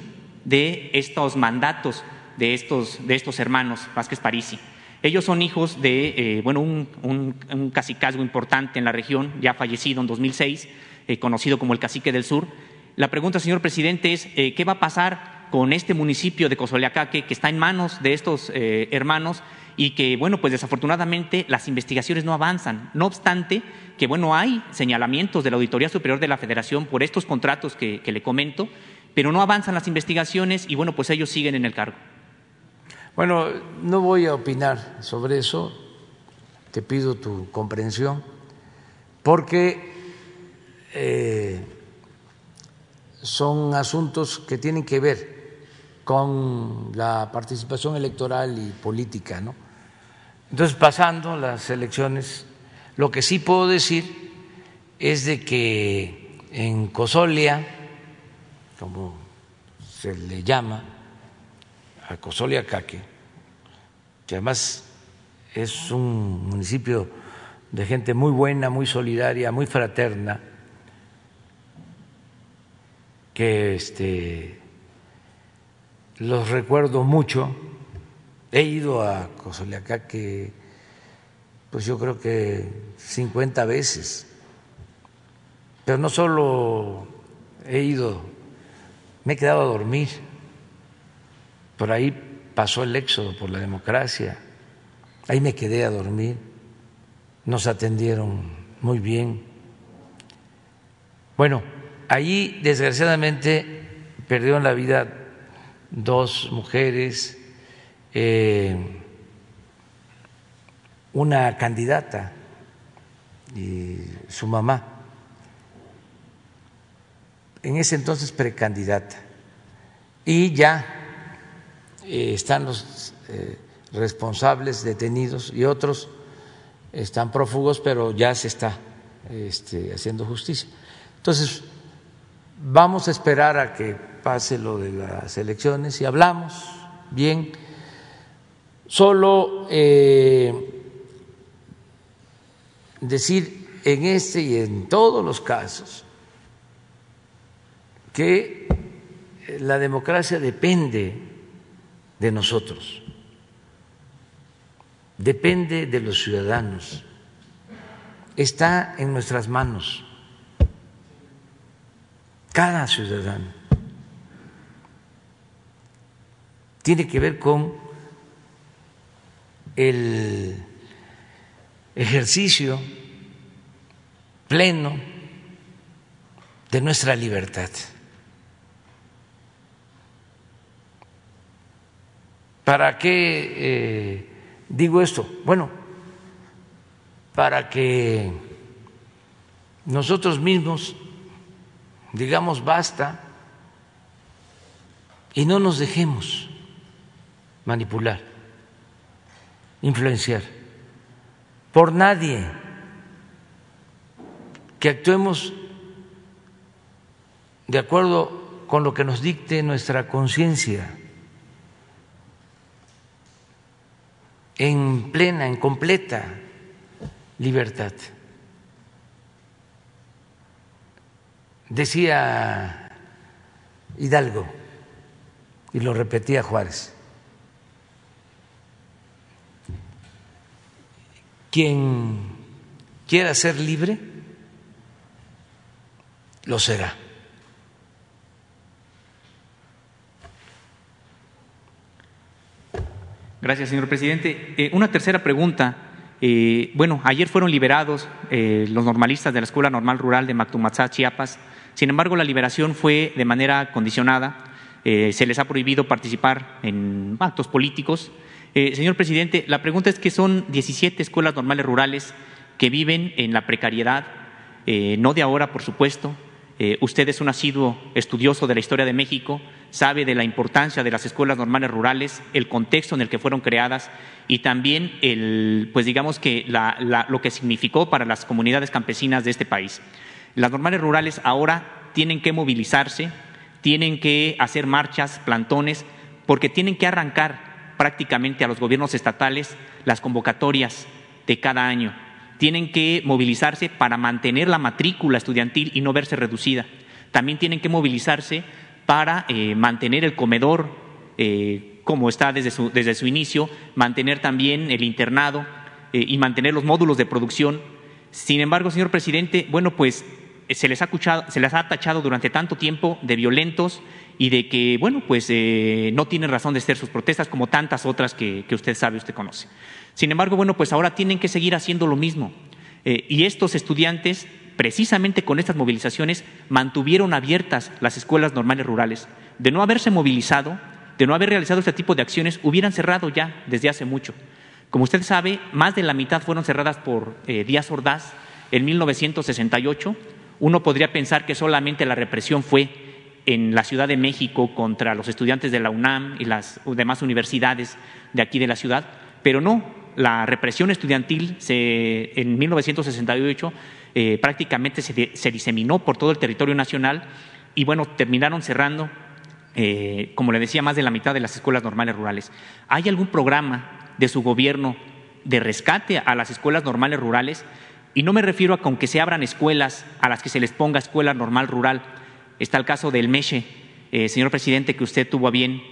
de estos mandatos de estos, de estos hermanos Vázquez Parisi. Ellos son hijos de eh, bueno, un, un, un, cacicazgo importante en la región, ya fallecido en 2006, eh, conocido como el Cacique del Sur. La pregunta, señor presidente, es eh, ¿qué va a pasar con este municipio de Cozoleacaque que está en manos de estos eh, hermanos y que, bueno, pues desafortunadamente las investigaciones no avanzan. No obstante, que, bueno, hay señalamientos de la Auditoría Superior de la Federación por estos contratos que, le comento, pero no avanzan las investigaciones y, bueno, pues ellos siguen en el cargo. Bueno, no voy a opinar sobre eso, te pido tu comprensión, porque eh, son asuntos que tienen que ver con la participación electoral y política, ¿no? Entonces, pasando las elecciones, lo que sí puedo decir es de que en Cosolia, como se le llama, a Cosolia Caque, que además es un municipio de gente muy buena, muy solidaria, muy fraterna, que este, los recuerdo mucho. He ido a Cosoleacaque, pues yo creo que 50 veces, pero no solo he ido, me he quedado a dormir. Por ahí pasó el éxodo por la democracia, ahí me quedé a dormir, nos atendieron muy bien. Bueno, allí desgraciadamente perdieron la vida dos mujeres, eh, una candidata y su mamá, en ese entonces precandidata, y ya eh, están los eh, responsables detenidos y otros están prófugos, pero ya se está este, haciendo justicia. Entonces, vamos a esperar a que pase lo de las elecciones y hablamos bien. Solo eh, decir en este y en todos los casos que la democracia depende de nosotros, depende de los ciudadanos, está en nuestras manos, cada ciudadano. Tiene que ver con el ejercicio pleno de nuestra libertad. ¿Para qué eh, digo esto? Bueno, para que nosotros mismos digamos basta y no nos dejemos manipular, influenciar por nadie, que actuemos de acuerdo con lo que nos dicte nuestra conciencia. en plena, en completa libertad. Decía Hidalgo, y lo repetía Juárez, quien quiera ser libre, lo será. Gracias, señor presidente. Eh, una tercera pregunta. Eh, bueno, ayer fueron liberados eh, los normalistas de la Escuela Normal Rural de Mactumatzá, Chiapas. Sin embargo, la liberación fue de manera condicionada. se les ha prohibido participar en actos políticos. señor presidente, la pregunta es que son 17 escuelas normales rurales que viven en la precariedad, no de ahora, por supuesto. usted es un asiduo estudioso de la historia de México sabe de la importancia de las escuelas normales rurales, el contexto en el que fueron creadas y también el, pues digamos que la, lo que significó para las comunidades campesinas de este país. Las normales rurales ahora tienen que movilizarse, tienen que hacer marchas, plantones, porque tienen que arrancar prácticamente a los gobiernos estatales las convocatorias de cada año. Tienen que movilizarse para mantener la matrícula estudiantil y no verse reducida. También tienen que movilizarse para eh, mantener el comedor eh, como está desde su, desde su, inicio, mantener también el internado eh, y mantener los módulos de producción. Sin embargo, señor presidente, bueno, pues se les ha, escuchado, se les ha tachado durante tanto tiempo de violentos y de que, bueno, pues no tienen razón de ser sus protestas como tantas otras que, que usted sabe, usted conoce. Sin embargo, bueno, pues ahora tienen que seguir haciendo lo mismo. Eh, y estos estudiantes, precisamente con estas movilizaciones, mantuvieron abiertas las escuelas normales rurales. De no haberse movilizado, de no haber realizado este tipo de acciones, hubieran cerrado ya desde hace mucho. Como usted sabe, más de la mitad fueron cerradas por eh, Díaz Ordaz en 1968. Uno podría pensar que solamente la represión fue en la Ciudad de México contra los estudiantes de la UNAM y las demás universidades de aquí de la ciudad, pero no, la represión estudiantil se, en 1968 eh, prácticamente se, diseminó por todo el territorio nacional y bueno, terminaron cerrando, eh, como le decía, más de la mitad de las escuelas normales rurales. ¿Hay algún programa de su gobierno de rescate a las escuelas normales rurales? Y no me refiero a con que se abran escuelas a las que se les ponga escuela normal rural. Está el caso del Meche, eh, señor presidente, que usted tuvo a bien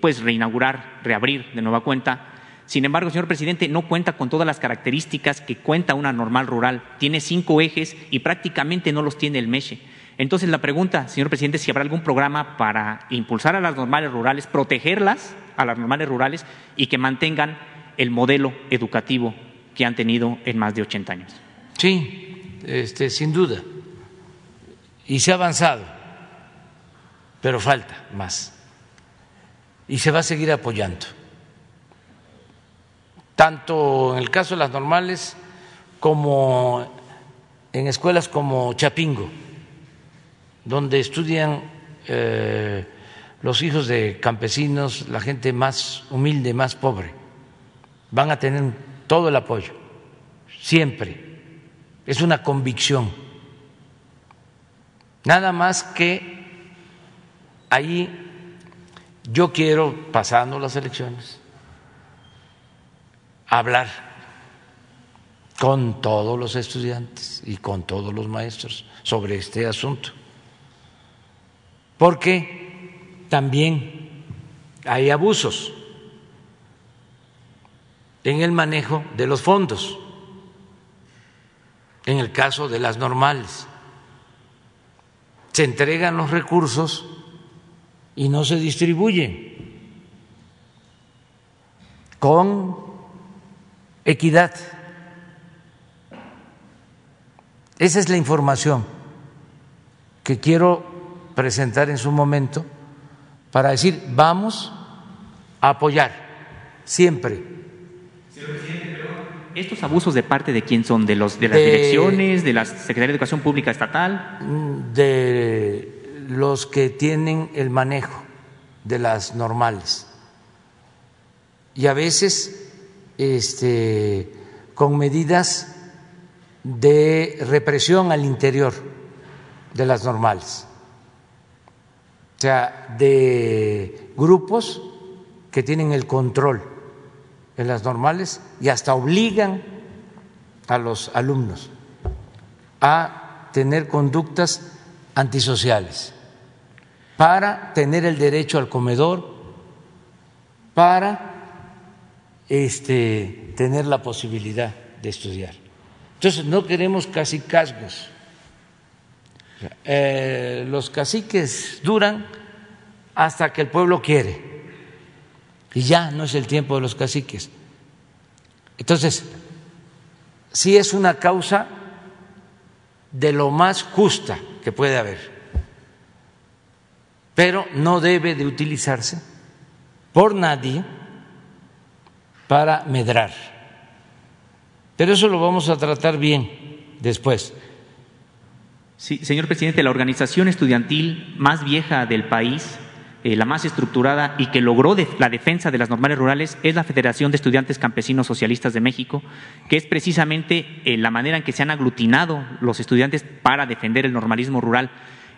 pues reinaugurar, reabrir de nueva cuenta sin embargo, señor presidente, no cuenta con todas las características que cuenta una normal rural. Tiene cinco ejes y prácticamente no los tiene el MESHE. Entonces, la pregunta, señor presidente, si habrá algún programa para impulsar a las normales rurales, protegerlas a las normales rurales y que mantengan el modelo educativo que han tenido en más de 80 años. Sí, este, sin duda. Y se ha avanzado, pero falta más. Y se va a seguir apoyando tanto en el caso de las normales como en escuelas como Chapingo, donde estudian eh, los hijos de campesinos, la gente más humilde, más pobre, van a tener todo el apoyo, siempre. Es una convicción. Nada más que ahí yo quiero, pasando las elecciones, hablar con todos los estudiantes y con todos los maestros sobre este asunto. Porque también hay abusos en el manejo de los fondos, en el caso de las normales. Se entregan los recursos y no se distribuyen con equidad. Esa es la información que quiero presentar en su momento para decir, vamos a apoyar siempre. ¿Estos abusos de parte de quién son? ¿De, los, de las direcciones, de la Secretaría de Educación Pública Estatal? De los que tienen el manejo de las normales. Y a veces este, con medidas de represión al interior de las normales, o sea, de grupos que tienen el control en las normales y hasta obligan a los alumnos a tener conductas antisociales para tener el derecho al comedor, para este, tener la posibilidad de estudiar. Entonces, no queremos casi Eh, los caciques duran hasta que el pueblo quiere y ya no es el tiempo de los caciques. Entonces, sí es una causa de lo más justa que puede haber, pero no debe de utilizarse por nadie para medrar. Pero eso lo vamos a tratar bien después. Sí, señor presidente, la organización estudiantil más vieja del país eh, la más estructurada y que logró la defensa de las normales rurales es la Federación de Estudiantes Campesinos Socialistas de México, que es precisamente eh, la manera en que se han aglutinado los estudiantes para defender el normalismo rural.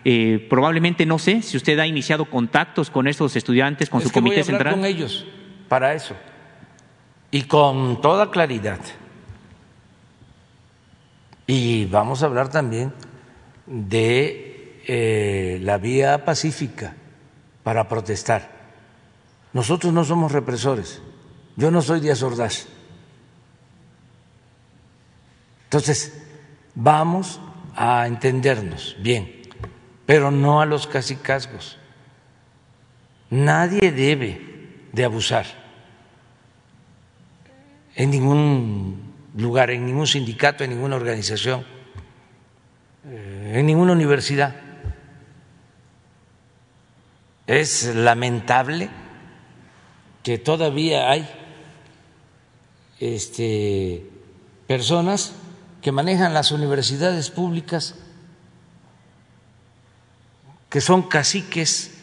Eh, probablemente no sé si usted ha iniciado contactos con estos estudiantes, con su comité voy a central. con ellos para eso y con toda claridad. Y vamos a hablar también de la vía pacífica para protestar. Nosotros no somos represores. Yo no soy Díaz Ordaz. Entonces, vamos a entendernos bien, pero no a los casicazgos. Nadie debe de abusar en ningún lugar, en ningún sindicato, en ninguna organización, eh, en ninguna universidad. Es lamentable que todavía hay este, personas que manejan las universidades públicas que son caciques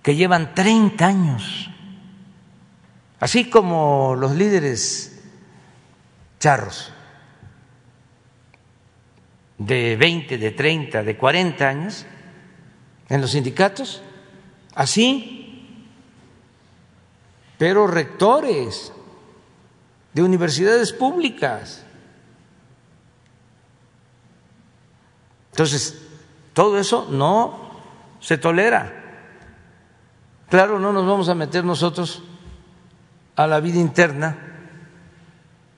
que llevan 30 años, así como los líderes charros de 20, de 30, de 40 años en los sindicatos así, pero rectores de universidades públicas. Entonces, todo eso no se tolera. Claro, no nos vamos a meter nosotros a la vida interna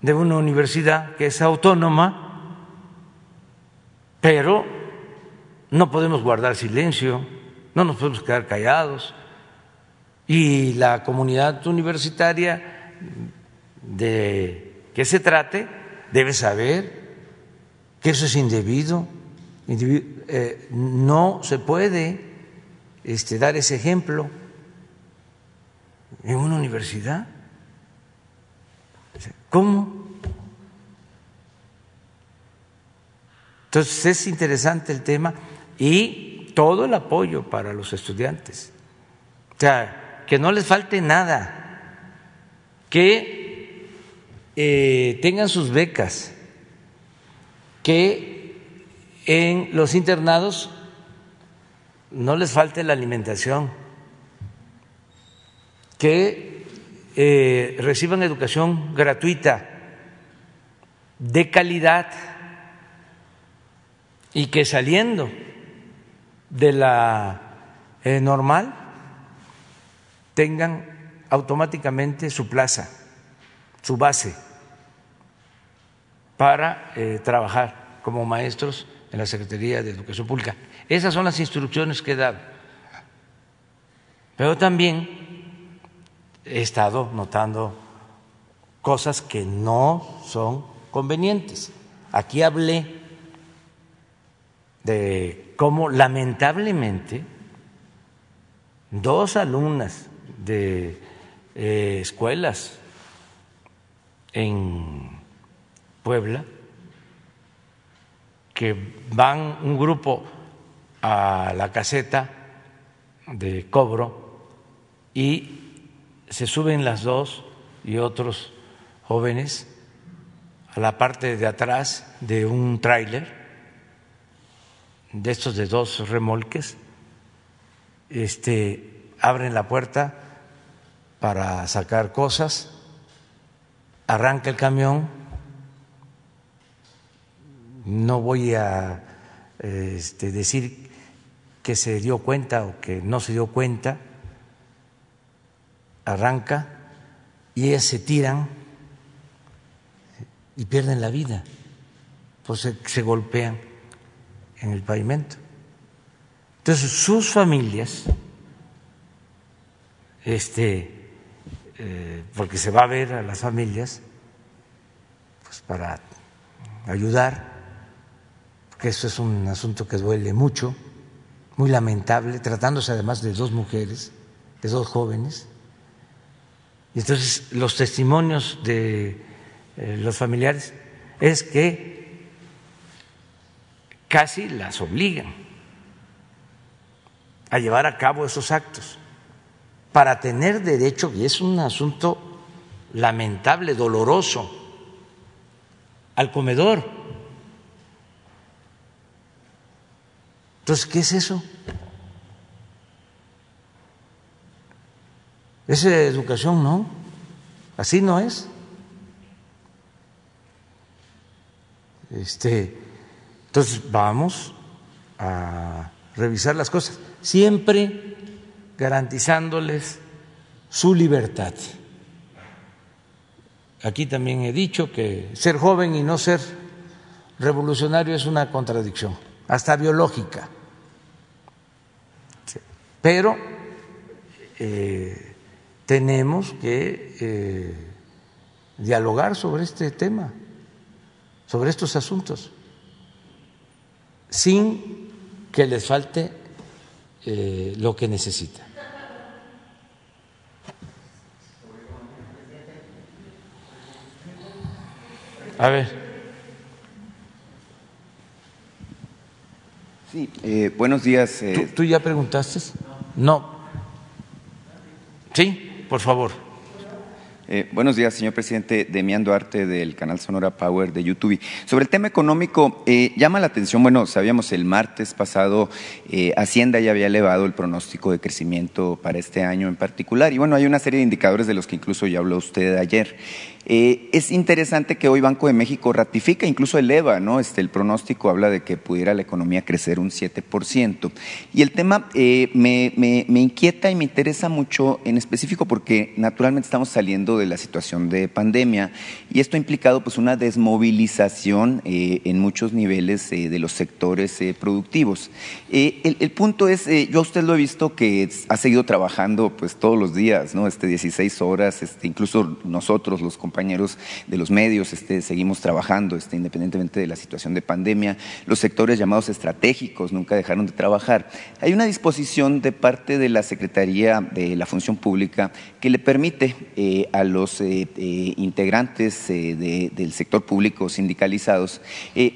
de una universidad que es autónoma, pero no podemos guardar silencio no nos podemos quedar callados. Y la comunidad universitaria de que se trate debe saber que eso es indebido. Eh, no se puede este, dar ese ejemplo en una universidad. ¿Cómo? Entonces es interesante el tema y todo el apoyo para los estudiantes. O sea, que no les falte nada, que eh, tengan sus becas, que en los internados no les falte la alimentación, que eh, reciban educación gratuita, de calidad, y que saliendo de la eh, normal tengan automáticamente su plaza, su base para eh, trabajar como maestros en la Secretaría de Educación Pública. Esas son las instrucciones que he dado. Pero también he estado notando cosas que no son convenientes. Aquí hablé de como lamentablemente dos alumnas de eh, escuelas en Puebla que van un grupo a la caseta de cobro y se suben las dos y otros jóvenes a la parte de atrás de un tráiler de estos de dos remolques, este, abren la puerta para sacar cosas, arranca el camión, no voy a este, decir que se dio cuenta o que no se dio cuenta, arranca y ellas se tiran y pierden la vida, pues se golpean en el pavimento. Entonces, sus familias, este, eh, porque se va a ver a las familias, pues para ayudar, porque eso es un asunto que duele mucho, muy lamentable, tratándose además de dos mujeres, de dos jóvenes. Y entonces los testimonios de eh, los familiares es que casi las obligan a llevar a cabo esos actos. para tener derecho, y es un asunto lamentable, doloroso, al comedor. Entonces, ¿qué es eso? Es educación, ¿no? Así no es. Este, entonces vamos a revisar las cosas, siempre garantizándoles su libertad. Aquí también he dicho que ser joven y no ser revolucionario es una contradicción, hasta biológica. Pero eh, tenemos que eh, dialogar sobre este tema, sobre estos asuntos, sin que les falte eh, lo que necesitan. A ver. Sí, eh, buenos días. Eh. ¿Tú, ya preguntaste? No. Sí, por favor. Eh, buenos días, señor presidente. Demián Duarte del canal Sonora Power de YouTube. Sobre el tema económico, llama la atención, bueno, sabíamos el martes pasado, Hacienda ya había elevado el pronóstico de crecimiento para este año en particular. Y bueno, hay una serie de indicadores de los que incluso ya habló usted ayer. Eh, es interesante que hoy Banco de México ratifica, incluso eleva, ¿no? Este, el pronóstico habla de que pudiera la economía crecer un 7%. Y el tema eh, me, me, inquieta y me interesa mucho en específico porque naturalmente estamos saliendo de la situación de pandemia y esto ha implicado pues una desmovilización eh, en muchos niveles de los sectores productivos. El, el, punto es, yo a usted lo he visto que ha seguido trabajando pues todos los días, ¿no? Este 16 horas, este, incluso nosotros los compañeros compañeros de los medios, este, seguimos trabajando este, independientemente de la situación de pandemia. Los sectores llamados estratégicos nunca dejaron de trabajar. Hay una disposición de parte de la Secretaría de la Función Pública que le permite eh, a los eh, eh, integrantes del sector público sindicalizados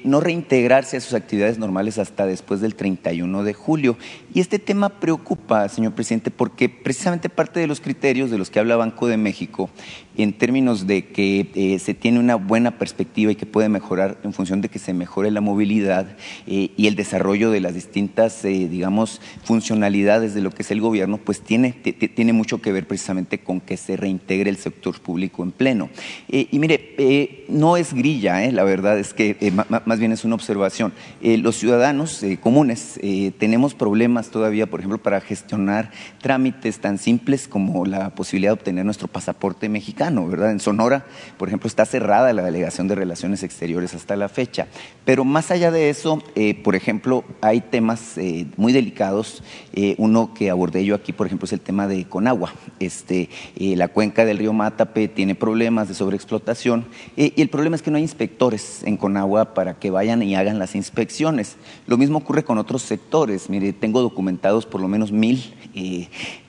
no reintegrarse a sus actividades normales hasta después del 31 de julio. Y este tema preocupa, señor presidente, porque precisamente parte de los criterios de los que habla Banco de México en términos de que eh, se tiene una buena perspectiva y que puede mejorar en función de que se mejore la movilidad eh, y el desarrollo de las distintas, eh, digamos, funcionalidades de lo que es el gobierno, pues tiene, tiene mucho que ver precisamente con que se reintegre el sector público en pleno. y mire, no es grilla, la verdad es que más bien es una observación. los ciudadanos comunes tenemos problemas todavía, por ejemplo, para gestionar trámites tan simples como la posibilidad de obtener nuestro pasaporte mexicano, ¿verdad? En Sonora por ejemplo, está cerrada la Delegación de Relaciones Exteriores hasta la fecha. Pero más allá de eso, eh, por ejemplo, hay temas eh, muy delicados. Eh, uno que abordé yo aquí, por ejemplo, es el tema de Conagua. Este, la cuenca del río Mátape tiene problemas de sobreexplotación y el problema es que no hay inspectores en Conagua para que vayan y hagan las inspecciones. Lo mismo ocurre con otros sectores. Mire, tengo documentados por lo menos mil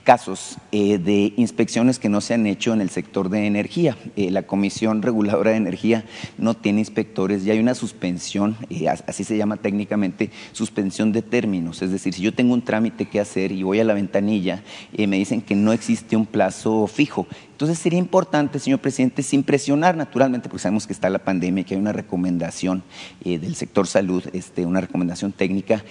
casos eh, de inspecciones que no se han hecho en el sector de energía. Eh, la Comisión Reguladora de Energía no tiene inspectores y hay una suspensión, eh, así se llama técnicamente, suspensión de términos. Es decir, si yo tengo un trámite que hacer y voy a la ventanilla, me dicen que no existe un plazo fijo. Entonces sería importante, señor presidente, sin presionar naturalmente, porque sabemos que está la pandemia y que hay una recomendación del sector salud, este, una recomendación técnica,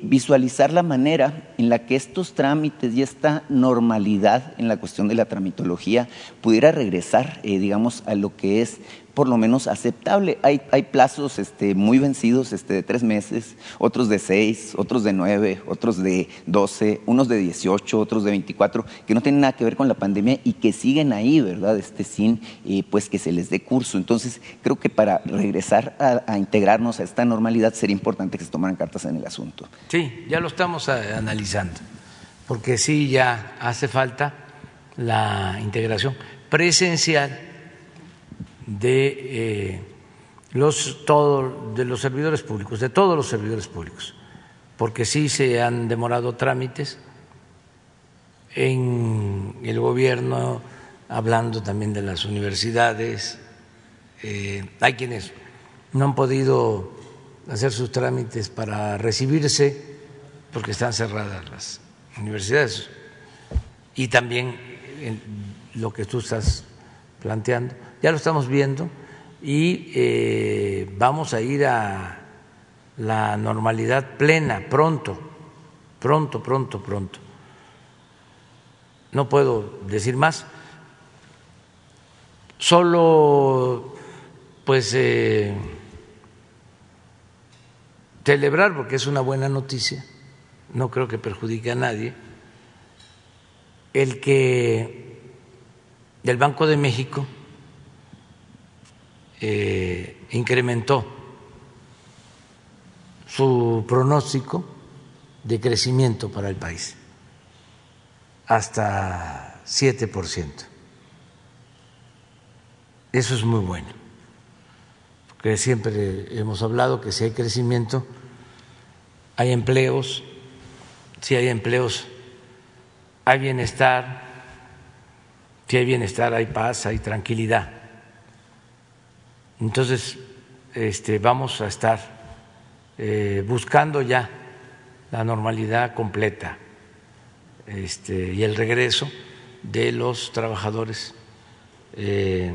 visualizar la manera en la que estos trámites y esta normalidad en la cuestión de la tramitología pudiera regresar, eh, digamos, a lo que es por lo menos aceptable. Hay, hay plazos este, muy vencidos este, de tres meses, otros de seis, otros de nueve, otros de doce, unos de dieciocho, otros de veinticuatro, que no tienen nada que ver con la pandemia y que siguen ahí, ¿verdad? Este, sin eh, pues que se les dé curso. Entonces, creo que para regresar a, integrarnos a esta normalidad sería importante que se tomaran cartas en el asunto. Sí, ya lo estamos eh, analizando porque sí ya hace falta la integración presencial de eh, los todo, de los servidores públicos, de todos los servidores públicos, porque sí se han demorado trámites en el gobierno, hablando también de las universidades, eh, hay quienes no han podido hacer sus trámites para recibirse porque están cerradas las universidades. y también lo que tú estás planteando. Ya lo estamos viendo y eh, vamos a ir a la normalidad plena pronto, pronto, pronto, pronto. No puedo decir más. Solo, pues, eh, celebrar, porque es una buena noticia, no creo que perjudique a nadie, el que el Banco de México eh, incrementó su pronóstico de crecimiento para el país hasta 7%. Eso es muy bueno, porque siempre hemos hablado que si hay crecimiento, hay empleos, si hay empleos, hay bienestar, si hay bienestar, hay paz, hay tranquilidad. Entonces, este, vamos a estar eh, buscando ya la normalidad completa este, y el regreso de los trabajadores eh,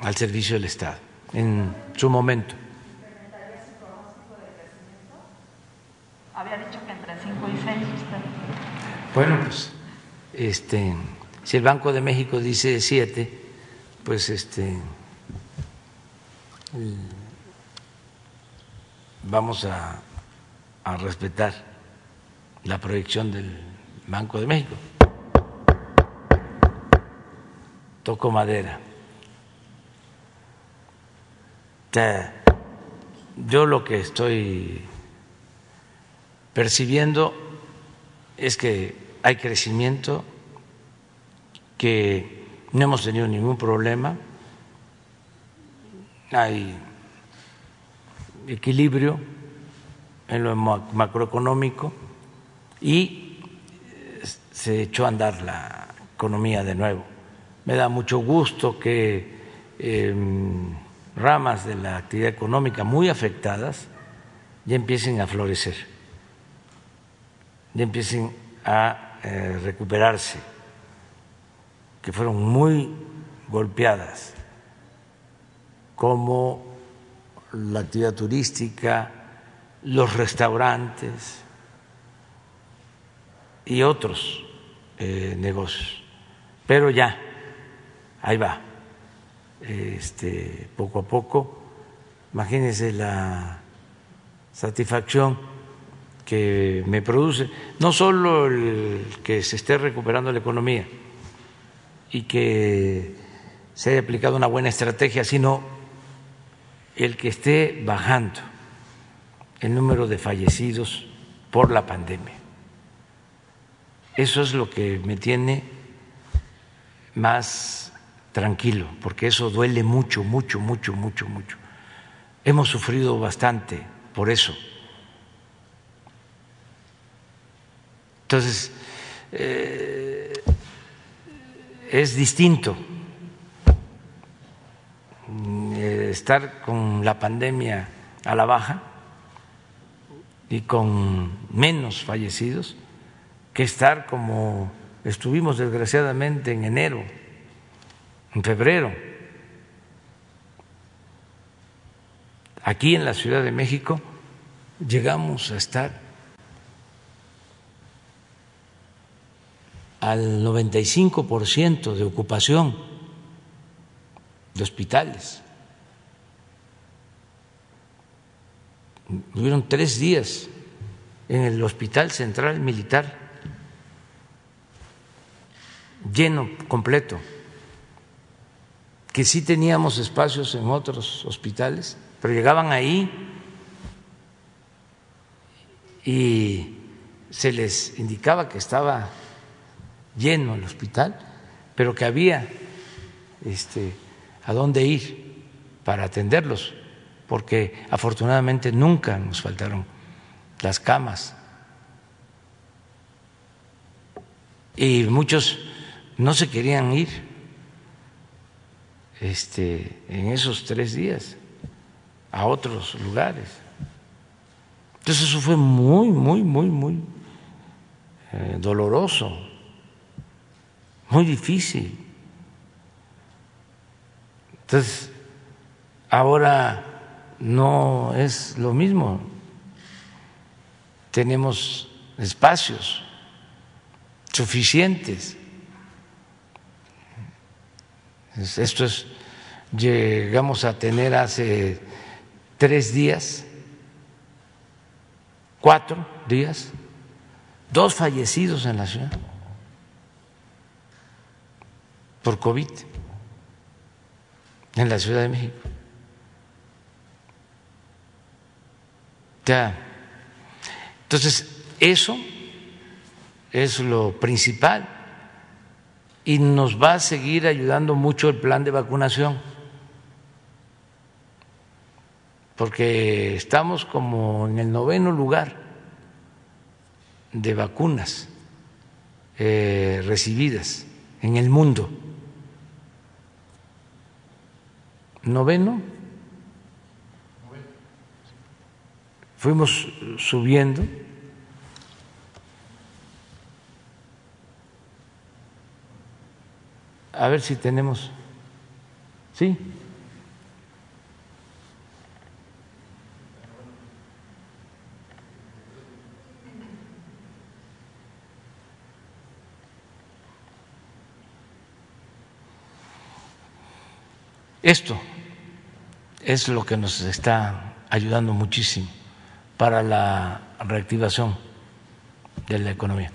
al servicio del Estado en su momento. Había dicho que entre 5 y 6 usted. Bueno, pues este, si el Banco de México dice 7, pues este vamos a, a respetar la proyección del Banco de México. Toco madera. yo lo que estoy percibiendo es que hay crecimiento, que no hemos tenido ningún problema hay equilibrio en lo macroeconómico y se echó a andar la economía de nuevo. Me da mucho gusto que em, ramas de la actividad económica muy afectadas ya empiecen a florecer, ya empiecen a eh, recuperarse, que fueron muy golpeadas como la actividad turística, los restaurantes y otros eh, negocios. Pero ya, ahí va, este, poco a poco. Imagínense la satisfacción que me produce, no solo el que se esté recuperando la economía y que se haya aplicado una buena estrategia, sino el que esté bajando el número de fallecidos por la pandemia. Eso es lo que me tiene más tranquilo, porque eso duele mucho, mucho, mucho, mucho, mucho. Hemos sufrido bastante por eso. Entonces, eh, es distinto estar con la pandemia a la baja y con menos fallecidos que estar como estuvimos desgraciadamente en enero, en febrero. Aquí en la Ciudad de México llegamos a estar al 95% de ocupación de hospitales. Hubieron tres días en el Hospital Central Militar, lleno, completo, que sí teníamos espacios en otros hospitales, pero llegaban ahí y se les indicaba que estaba lleno el hospital, pero que había este, a dónde ir para atenderlos porque afortunadamente nunca nos faltaron las camas. Y muchos no se querían ir este, en esos tres días a otros lugares. Entonces eso fue muy, muy, muy, muy eh, doloroso. muy difícil. Entonces, ahora no es lo mismo. Tenemos espacios suficientes. Esto es, llegamos a tener hace tres días, cuatro días, dos fallecidos en la ciudad por COVID en la Ciudad de México. Ya. Entonces, eso es lo principal y nos va a seguir ayudando mucho el plan de vacunación, porque estamos como en el noveno lugar de vacunas eh, recibidas en el mundo. Noveno. Fuimos subiendo A ver si tenemos. ¿Sí? Esto es lo que nos está ayudando muchísimo para la reactivación de la economía.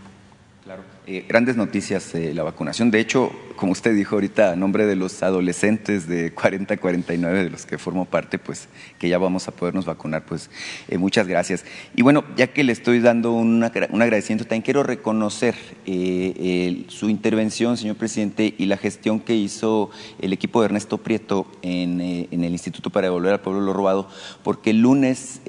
Claro. Eh, grandes noticias eh, la vacunación. De hecho, como usted dijo ahorita, a nombre de los adolescentes de 40 a 49 de los que formo parte, pues que ya vamos a podernos vacunar, pues eh, muchas gracias. Y bueno, ya que le estoy dando un agradecimiento, también quiero reconocer eh, su intervención, señor presidente, y la gestión que hizo el equipo de Ernesto Prieto en, eh, en el Instituto para Devolver al Pueblo lo Robado, porque el lunes,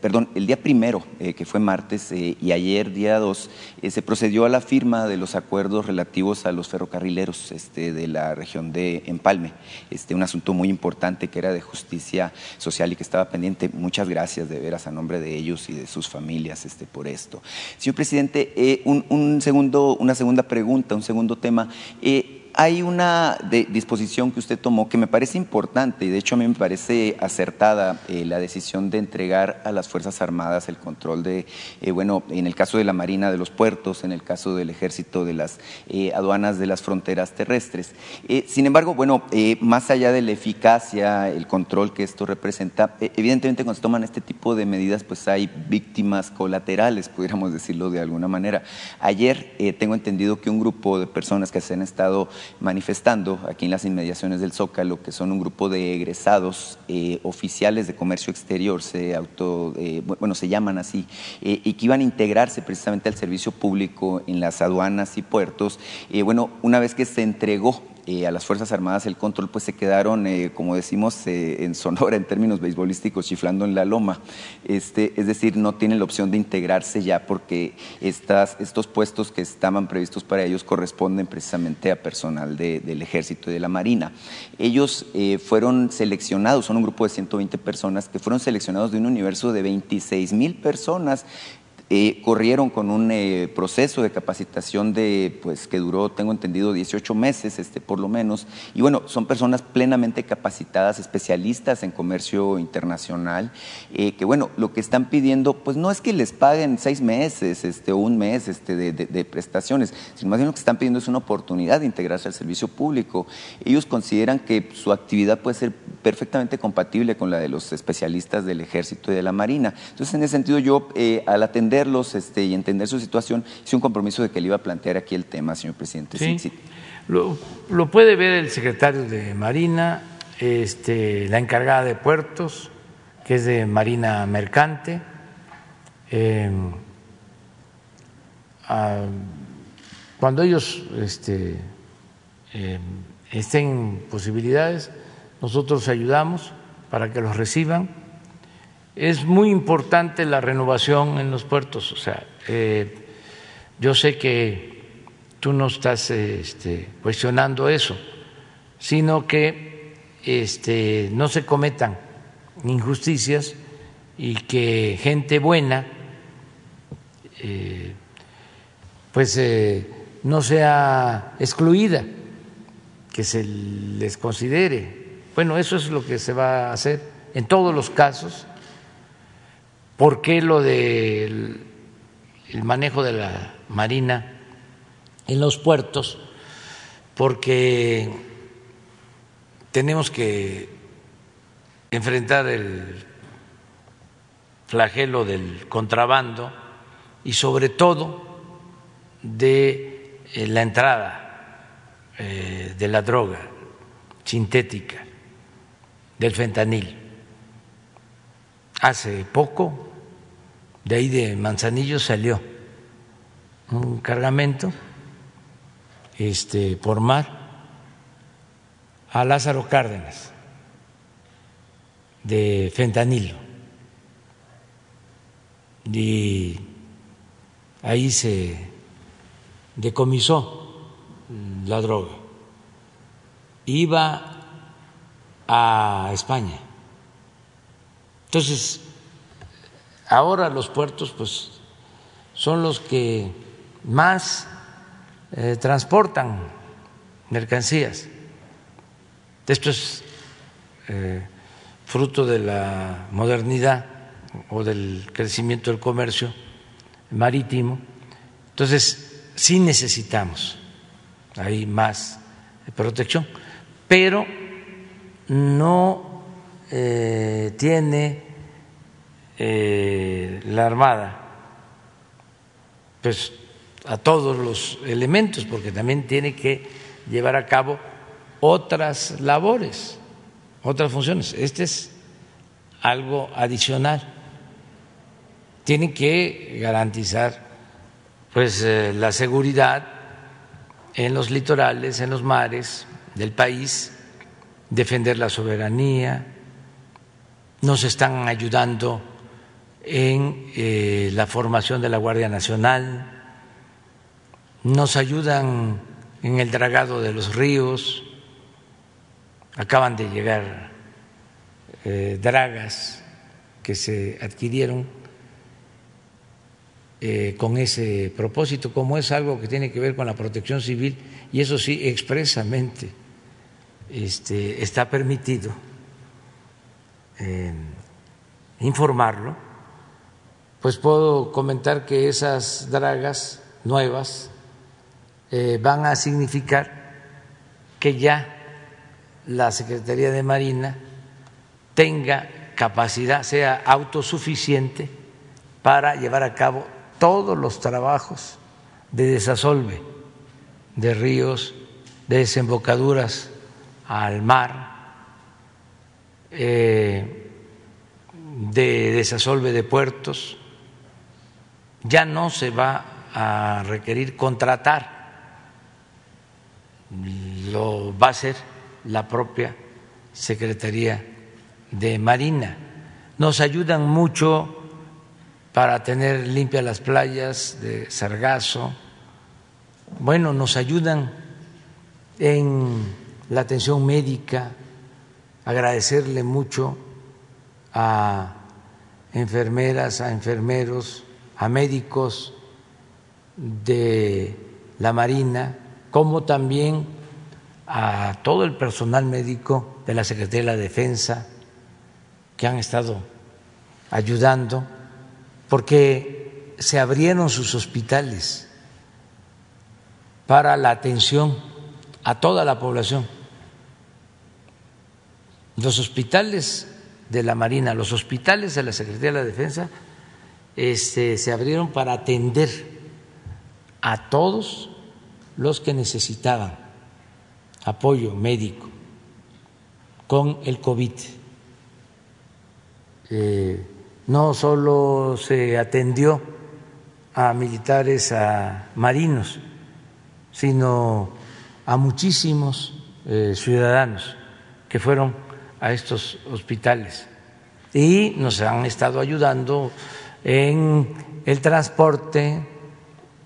perdón, el día primero, que fue martes, y ayer, día 2, se procedió a la firma de los acuerdos relativos a los ferrocarriles este, de la región de Empalme. Este, un asunto muy importante que era de justicia social y que estaba pendiente. Muchas gracias de veras a nombre de ellos y de sus familias este, por esto. Señor presidente, eh, un, segundo, una segunda pregunta, un segundo tema. Eh, hay una disposición que usted tomó que me parece importante y de hecho a mí me parece acertada eh, la decisión de entregar a las Fuerzas Armadas el control de, eh, bueno, en el caso de la Marina de los puertos, en el caso del Ejército de las eh, aduanas de las fronteras terrestres. sin embargo, bueno, más allá de la eficacia, el control que esto representa, evidentemente cuando se toman este tipo de medidas, pues hay víctimas colaterales, pudiéramos decirlo de alguna manera. Ayer tengo entendido que un grupo de personas que se han estado manifestando aquí en las inmediaciones del Zócalo, que son un grupo de egresados eh, oficiales de comercio exterior, se auto, eh, bueno, se llaman así, eh, y que iban a integrarse precisamente al servicio público en las aduanas y puertos. bueno, una vez que se entregó eh, a las Fuerzas Armadas el control, pues se quedaron, eh, como decimos eh, en Sonora en términos beisbolísticos, chiflando en la loma. Este, es decir, no tienen la opción de integrarse ya porque estas, estos puestos que estaban previstos para ellos corresponden precisamente a personal del Ejército y de la Marina. Ellos fueron seleccionados, son un grupo de 120 personas que fueron seleccionados de un universo de 26 mil personas eh, corrieron con un eh, proceso de capacitación de, pues, que duró, tengo entendido, 18 meses, este, por lo menos. Y bueno, son personas plenamente capacitadas, especialistas en comercio internacional, eh, que bueno, lo que están pidiendo, pues no es que les paguen seis meses este, o un mes este, de, de, prestaciones, sino más bien lo que están pidiendo es una oportunidad de integrarse al servicio público. Ellos consideran que su actividad puede ser perfectamente compatible con la de los especialistas del ejército y de la marina. Entonces, en ese sentido, yo, al atender este, y entender su situación, hice un compromiso de que le iba a plantear aquí el tema, señor presidente. Sí, Lo, puede ver el secretario de Marina, este, la encargada de puertos, que es de Marina Mercante. Em, cuando ellos este, em, estén en posibilidades, nosotros ayudamos para que los reciban es muy importante la renovación en los puertos. O sea, eh, yo sé que tú no estás este, cuestionando eso, sino que este, no se cometan injusticias y que gente buena, eh, pues eh, no sea excluida, que se les considere. Bueno, eso es lo que se va a hacer en todos los casos. ¿Por qué lo del el manejo de la Marina en los puertos? Porque tenemos que enfrentar el flagelo del contrabando y sobre todo de eh, la entrada eh, de la droga sintética, del fentanil. Hace poco, de ahí de Manzanillo salió un cargamento este, por mar a Lázaro Cárdenas de fentanilo. Y ahí se decomisó la droga. Iba a España. Entonces, ahora los puertos pues son los que más eh, transportan mercancías. Esto es eh, fruto de la modernidad o del crecimiento del comercio marítimo. Entonces, sí necesitamos hay más protección, pero no eh, tiene eh, la Armada pues a todos los elementos, porque también tiene que llevar a cabo otras labores, otras funciones. Este es algo adicional. Tiene que garantizar pues eh, la seguridad en los litorales, en los mares del país, defender la soberanía, nos están ayudando en eh, la formación de la Guardia Nacional, nos ayudan en el dragado de los ríos, acaban de llegar eh, dragas que se adquirieron eh, con ese propósito, como es algo que tiene que ver con la protección civil, y eso sí expresamente este, está permitido informarlo, pues puedo comentar que esas dragas nuevas eh, van a significar que ya la Secretaría de Marina tenga capacidad, sea autosuficiente para llevar a cabo todos los trabajos de desasolve de ríos, de desembocaduras al mar, eh, de desasolve de puertos, ya no se va a requerir contratar, lo va a hacer la propia Secretaría de Marina. Nos ayudan mucho para tener limpias las playas de Sargazo. Bueno, nos ayudan en la atención médica, agradecerle mucho a enfermeras, a enfermeros, a médicos de la Marina, como también a todo el personal médico de la Secretaría de la Defensa que han estado ayudando porque se abrieron sus hospitales para la atención a toda la población. Los hospitales de la Marina, los hospitales de la Secretaría de la Defensa este, se abrieron para atender a todos los que necesitaban apoyo médico con el COVID. Eh, no solo se atendió a militares, a marinos, sino a muchísimos eh, ciudadanos que fueron a estos hospitales y nos han estado ayudando en el transporte,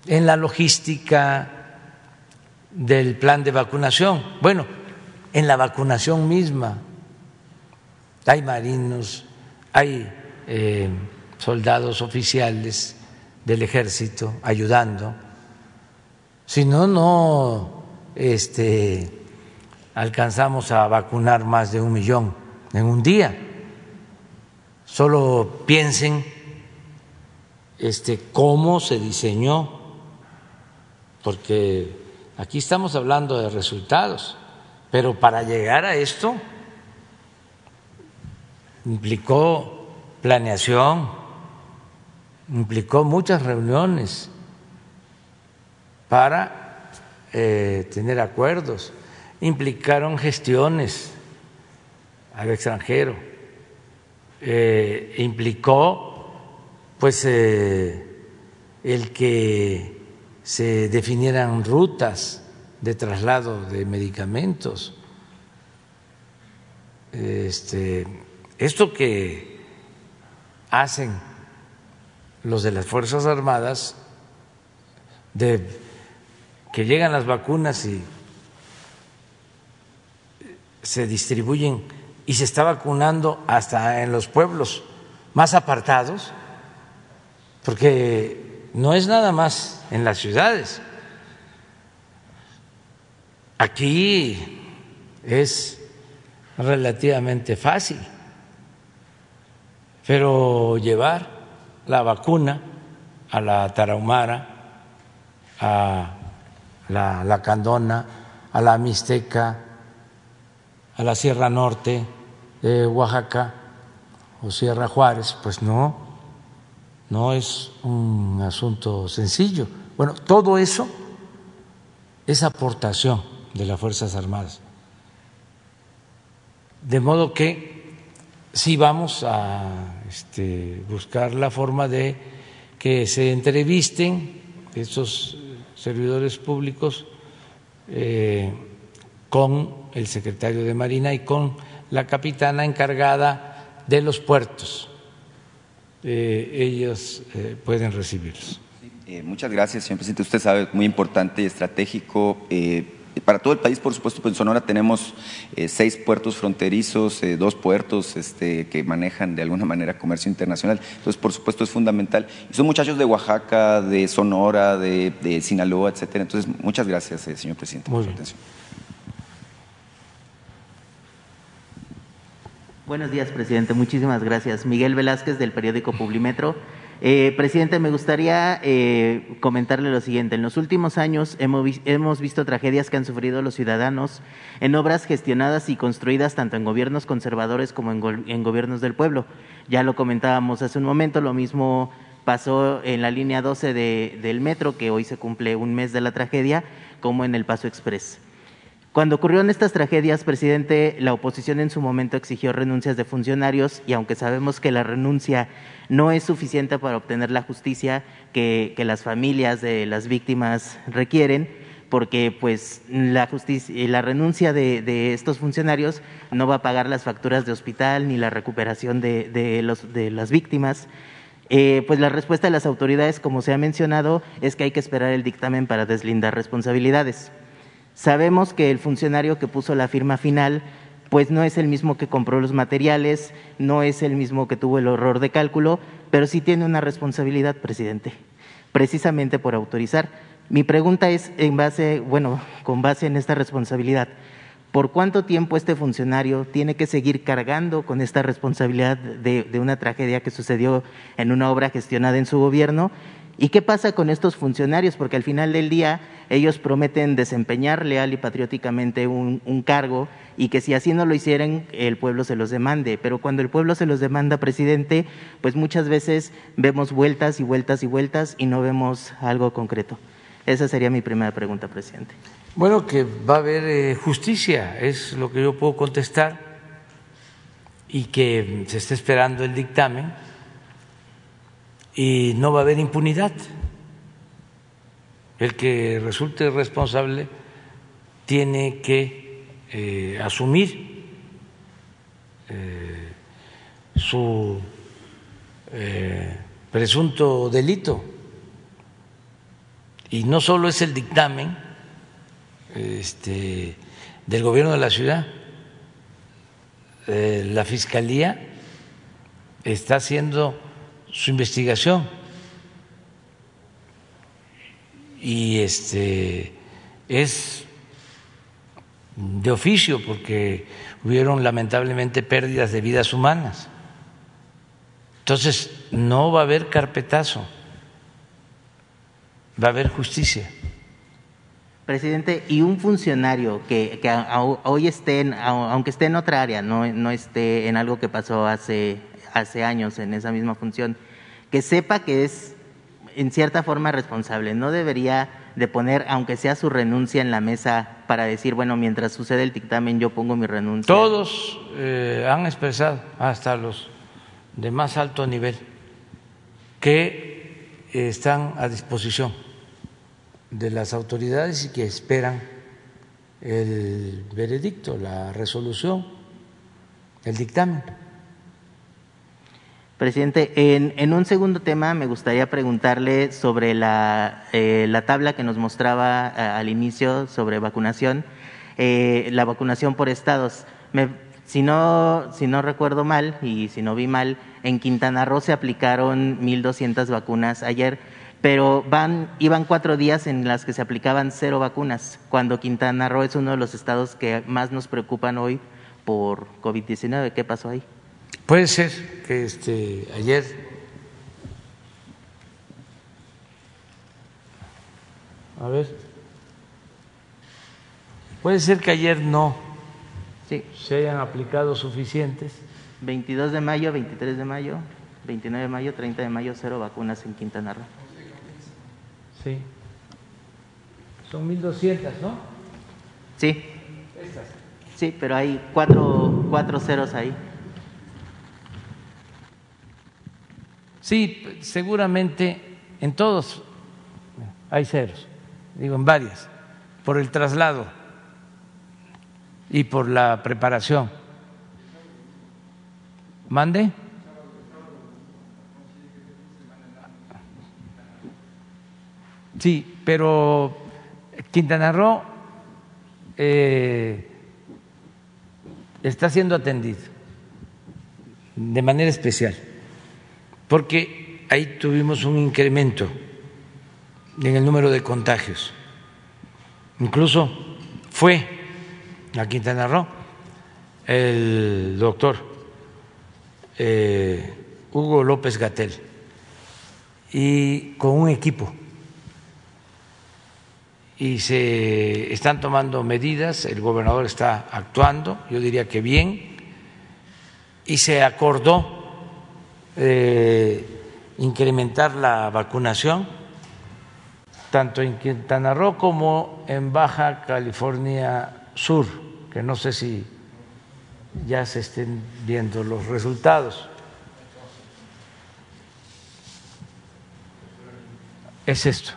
en la logística del plan de vacunación. Bueno, en la vacunación misma hay marinos, hay eh, soldados oficiales del ejército ayudando. Si no, no este, alcanzamos a vacunar más de un millón en un día. Solo piensen este, cómo se diseñó, porque aquí estamos hablando de resultados, pero para llegar a esto implicó planeación, implicó muchas reuniones para eh, tener acuerdos, implicaron gestiones al extranjero, eh, implicó pues eh, el que se definieran rutas de traslado de medicamentos. Este, esto que hacen los de las Fuerzas Armadas, de que llegan las vacunas y se distribuyen y se está vacunando hasta en los pueblos más apartados, porque no es nada más en las ciudades. Aquí es relativamente fácil pero llevar la vacuna a la tarahumara, a la, candona, a la mixteca, a la Sierra Norte de Oaxaca o Sierra Juárez, pues no, no es un asunto sencillo. Bueno, todo eso es aportación de las Fuerzas Armadas. De modo que sí vamos a este, buscar la forma de que se entrevisten estos servidores públicos eh, con el secretario de Marina y con la capitana encargada de los puertos. Eh, ellos eh, pueden recibirlos. muchas gracias, señor presidente. Usted sabe, es muy importante y estratégico para todo el país, por supuesto, pues en Sonora tenemos eh, seis puertos fronterizos, eh, dos puertos este, que manejan de alguna manera comercio internacional. Entonces, por supuesto, es fundamental. Y son muchachos de Oaxaca, de Sonora, de, Sinaloa, etcétera. Entonces, muchas gracias, eh, señor presidente, por su atención. Buenos días, presidente. Muchísimas gracias. Miguel Velázquez, del periódico Publimetro. Eh, presidente, me gustaría eh, comentarle lo siguiente. En los últimos años hemos, visto tragedias que han sufrido los ciudadanos en obras gestionadas y construidas tanto en gobiernos conservadores como en, gobiernos del pueblo. Ya lo comentábamos hace un momento, lo mismo pasó en la línea 12 del metro, que hoy se cumple un mes de la tragedia, como en el Paso Express. Cuando ocurrieron estas tragedias, presidente, la oposición en su momento exigió renuncias de funcionarios y aunque sabemos que la renuncia no es suficiente para obtener la justicia que, las familias de las víctimas requieren, porque pues la justicia, la renuncia de, estos funcionarios no va a pagar las facturas de hospital ni la recuperación de, las víctimas. Eh, pues la respuesta de las autoridades, como se ha mencionado, es que hay que esperar el dictamen para deslindar responsabilidades. Sabemos que el funcionario que puso la firma final pues no es el mismo que compró los materiales, no es el mismo que tuvo el horror de cálculo, pero sí tiene una responsabilidad, presidente, precisamente por autorizar. Mi pregunta es en base, bueno, con base en esta responsabilidad, ¿por cuánto tiempo este funcionario tiene que seguir cargando con esta responsabilidad de, de una tragedia que sucedió en una obra gestionada en su gobierno? ¿Y qué pasa con estos funcionarios? Porque al final del día ellos prometen desempeñar leal y patrióticamente un, cargo y que si así no lo hicieran, el pueblo se los demande. Pero cuando el pueblo se los demanda, presidente, pues muchas veces vemos vueltas y vueltas y vueltas y no vemos algo concreto. Esa sería mi primera pregunta, presidente. Bueno, que va a haber eh, justicia, es lo que yo puedo contestar, y que se está esperando el dictamen y no va a haber impunidad. El que resulte responsable tiene que eh, asumir eh, su eh, presunto delito. Y no solo es el dictamen este, del gobierno de la ciudad, la Fiscalía está haciendo su investigación y este es de oficio porque hubieron lamentablemente pérdidas de vidas humanas. Entonces, no va a haber carpetazo, va a haber justicia. Presidente, y un funcionario que, que hoy esté, en, aunque esté en otra área, no, no esté en algo que pasó hace, hace años en esa misma función, que sepa que es en cierta forma responsable, no debería de poner, aunque sea su renuncia en la mesa, para decir, bueno, mientras sucede el dictamen yo pongo mi renuncia. Todos eh, han expresado, hasta los de más alto nivel, que están a disposición de las autoridades y que esperan el veredicto, la resolución, el dictamen. Presidente, en, un segundo tema me gustaría preguntarle sobre la, eh, la tabla que nos mostraba eh, al inicio sobre vacunación, eh, la vacunación por estados. Me, si, no, si no recuerdo mal y si no vi mal, en Quintana Roo se aplicaron 1.200 vacunas ayer pero van, iban cuatro días en las que se aplicaban cero vacunas, cuando Quintana Roo es uno de los estados que más nos preocupan hoy por COVID-19. ¿Qué pasó ahí? Puede ser que este, ayer A ver. Puede ser que ayer no sí. se hayan aplicado suficientes. 22 de mayo, 23 de mayo, 29 de mayo, 30 de mayo, cero vacunas en Quintana Roo. Sí. Son 1.200, ¿no? Sí. Sí, pero hay cuatro, cuatro ceros ahí. Sí, seguramente en todos hay ceros, digo en varias, por el traslado y por la preparación. ¿Mande? Sí, pero Quintana Roo eh, está siendo atendido de manera especial, porque ahí tuvimos un incremento en el número de contagios. Incluso fue a Quintana Roo el doctor eh, Hugo López Gatel y con un equipo y se están tomando medidas, el gobernador está actuando, yo diría que bien, y se acordó eh, incrementar la vacunación tanto en Quintana Roo como en Baja California Sur, que no sé si ya se estén viendo los resultados. Es esto.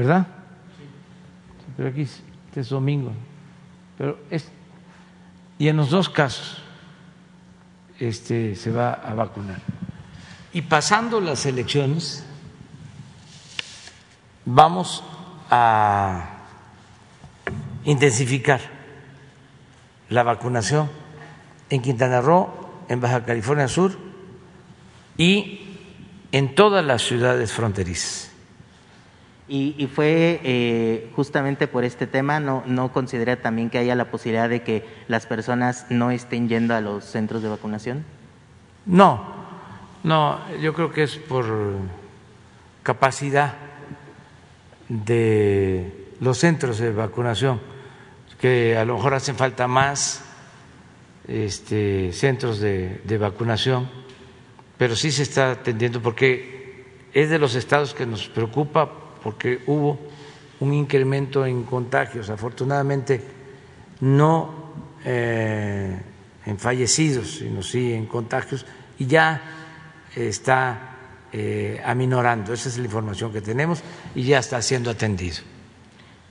¿verdad? Pero aquí este es domingo. Pero es, y en los dos casos este, se va a vacunar. Y pasando las elecciones, vamos a intensificar la vacunación en Quintana Roo, en Baja California Sur y en todas las ciudades fronterizas. Y, fue eh, justamente por este tema, ¿no, ¿no considera también que haya la posibilidad de que las personas no estén yendo a los centros de vacunación? No, no, yo creo que es por capacidad de los centros de vacunación, que a lo mejor hacen falta más este, centros de, de vacunación, pero sí se está atendiendo porque es de los estados que nos preocupa porque hubo un incremento en contagios, afortunadamente no eh, en fallecidos, sino sí en contagios, y ya está eh, aminorando. Esa es la información que tenemos y ya está siendo atendido.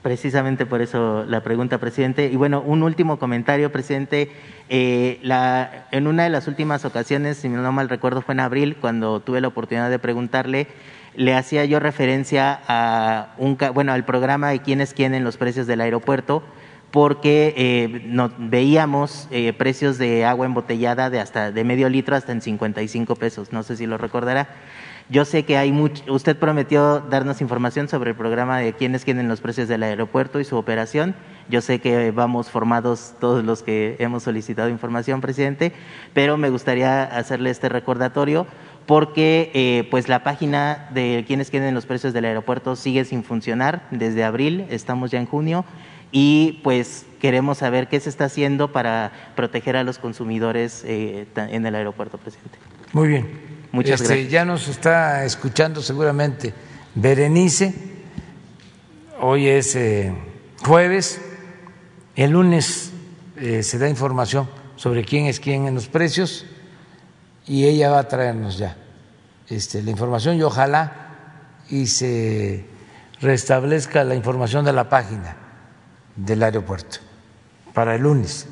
Precisamente por eso la pregunta, presidente. Y bueno, un último comentario, presidente. Eh, en una de las últimas ocasiones, si no mal recuerdo, fue en abril, cuando tuve la oportunidad de preguntarle le hacía yo referencia a un, bueno, al programa de quién es quién en los precios del aeropuerto, porque eh, no, veíamos eh, precios de agua embotellada de hasta de medio litro hasta en 55 pesos, no sé si lo recordará. Yo sé que hay mucho, usted prometió darnos información sobre el programa de quiénes tienen los precios del aeropuerto y su operación. Yo sé que vamos formados todos los que hemos solicitado información, presidente, pero me gustaría hacerle este recordatorio porque eh, pues la página de quienes tienen los precios del aeropuerto sigue sin funcionar desde abril, estamos ya en junio y pues queremos saber qué se está haciendo para proteger a los consumidores eh, en el aeropuerto, presidente. Muy bien. Muchas Este, gracias. Ya nos está escuchando seguramente Berenice. Hoy es eh, jueves. El lunes eh, se da información sobre quién es quién en los precios y ella va a traernos ya este, la información y ojalá y se restablezca la información de la página del aeropuerto para el lunes.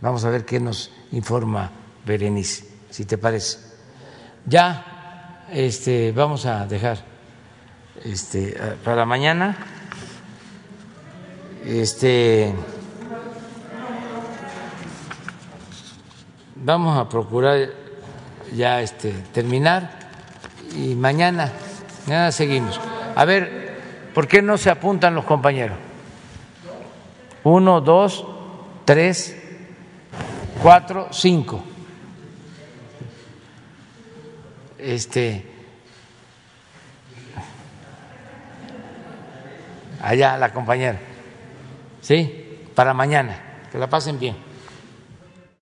Vamos a ver qué nos informa Berenice, si te parece. Ya este, vamos a dejar este, para mañana. Este, vamos a procurar ya este, terminar y mañana, mañana seguimos. A ver, ¿por qué no se apuntan los compañeros? Uno, dos, tres, cuatro, cinco. Este, allá la compañera, ¿sí? Para mañana, que la pasen bien.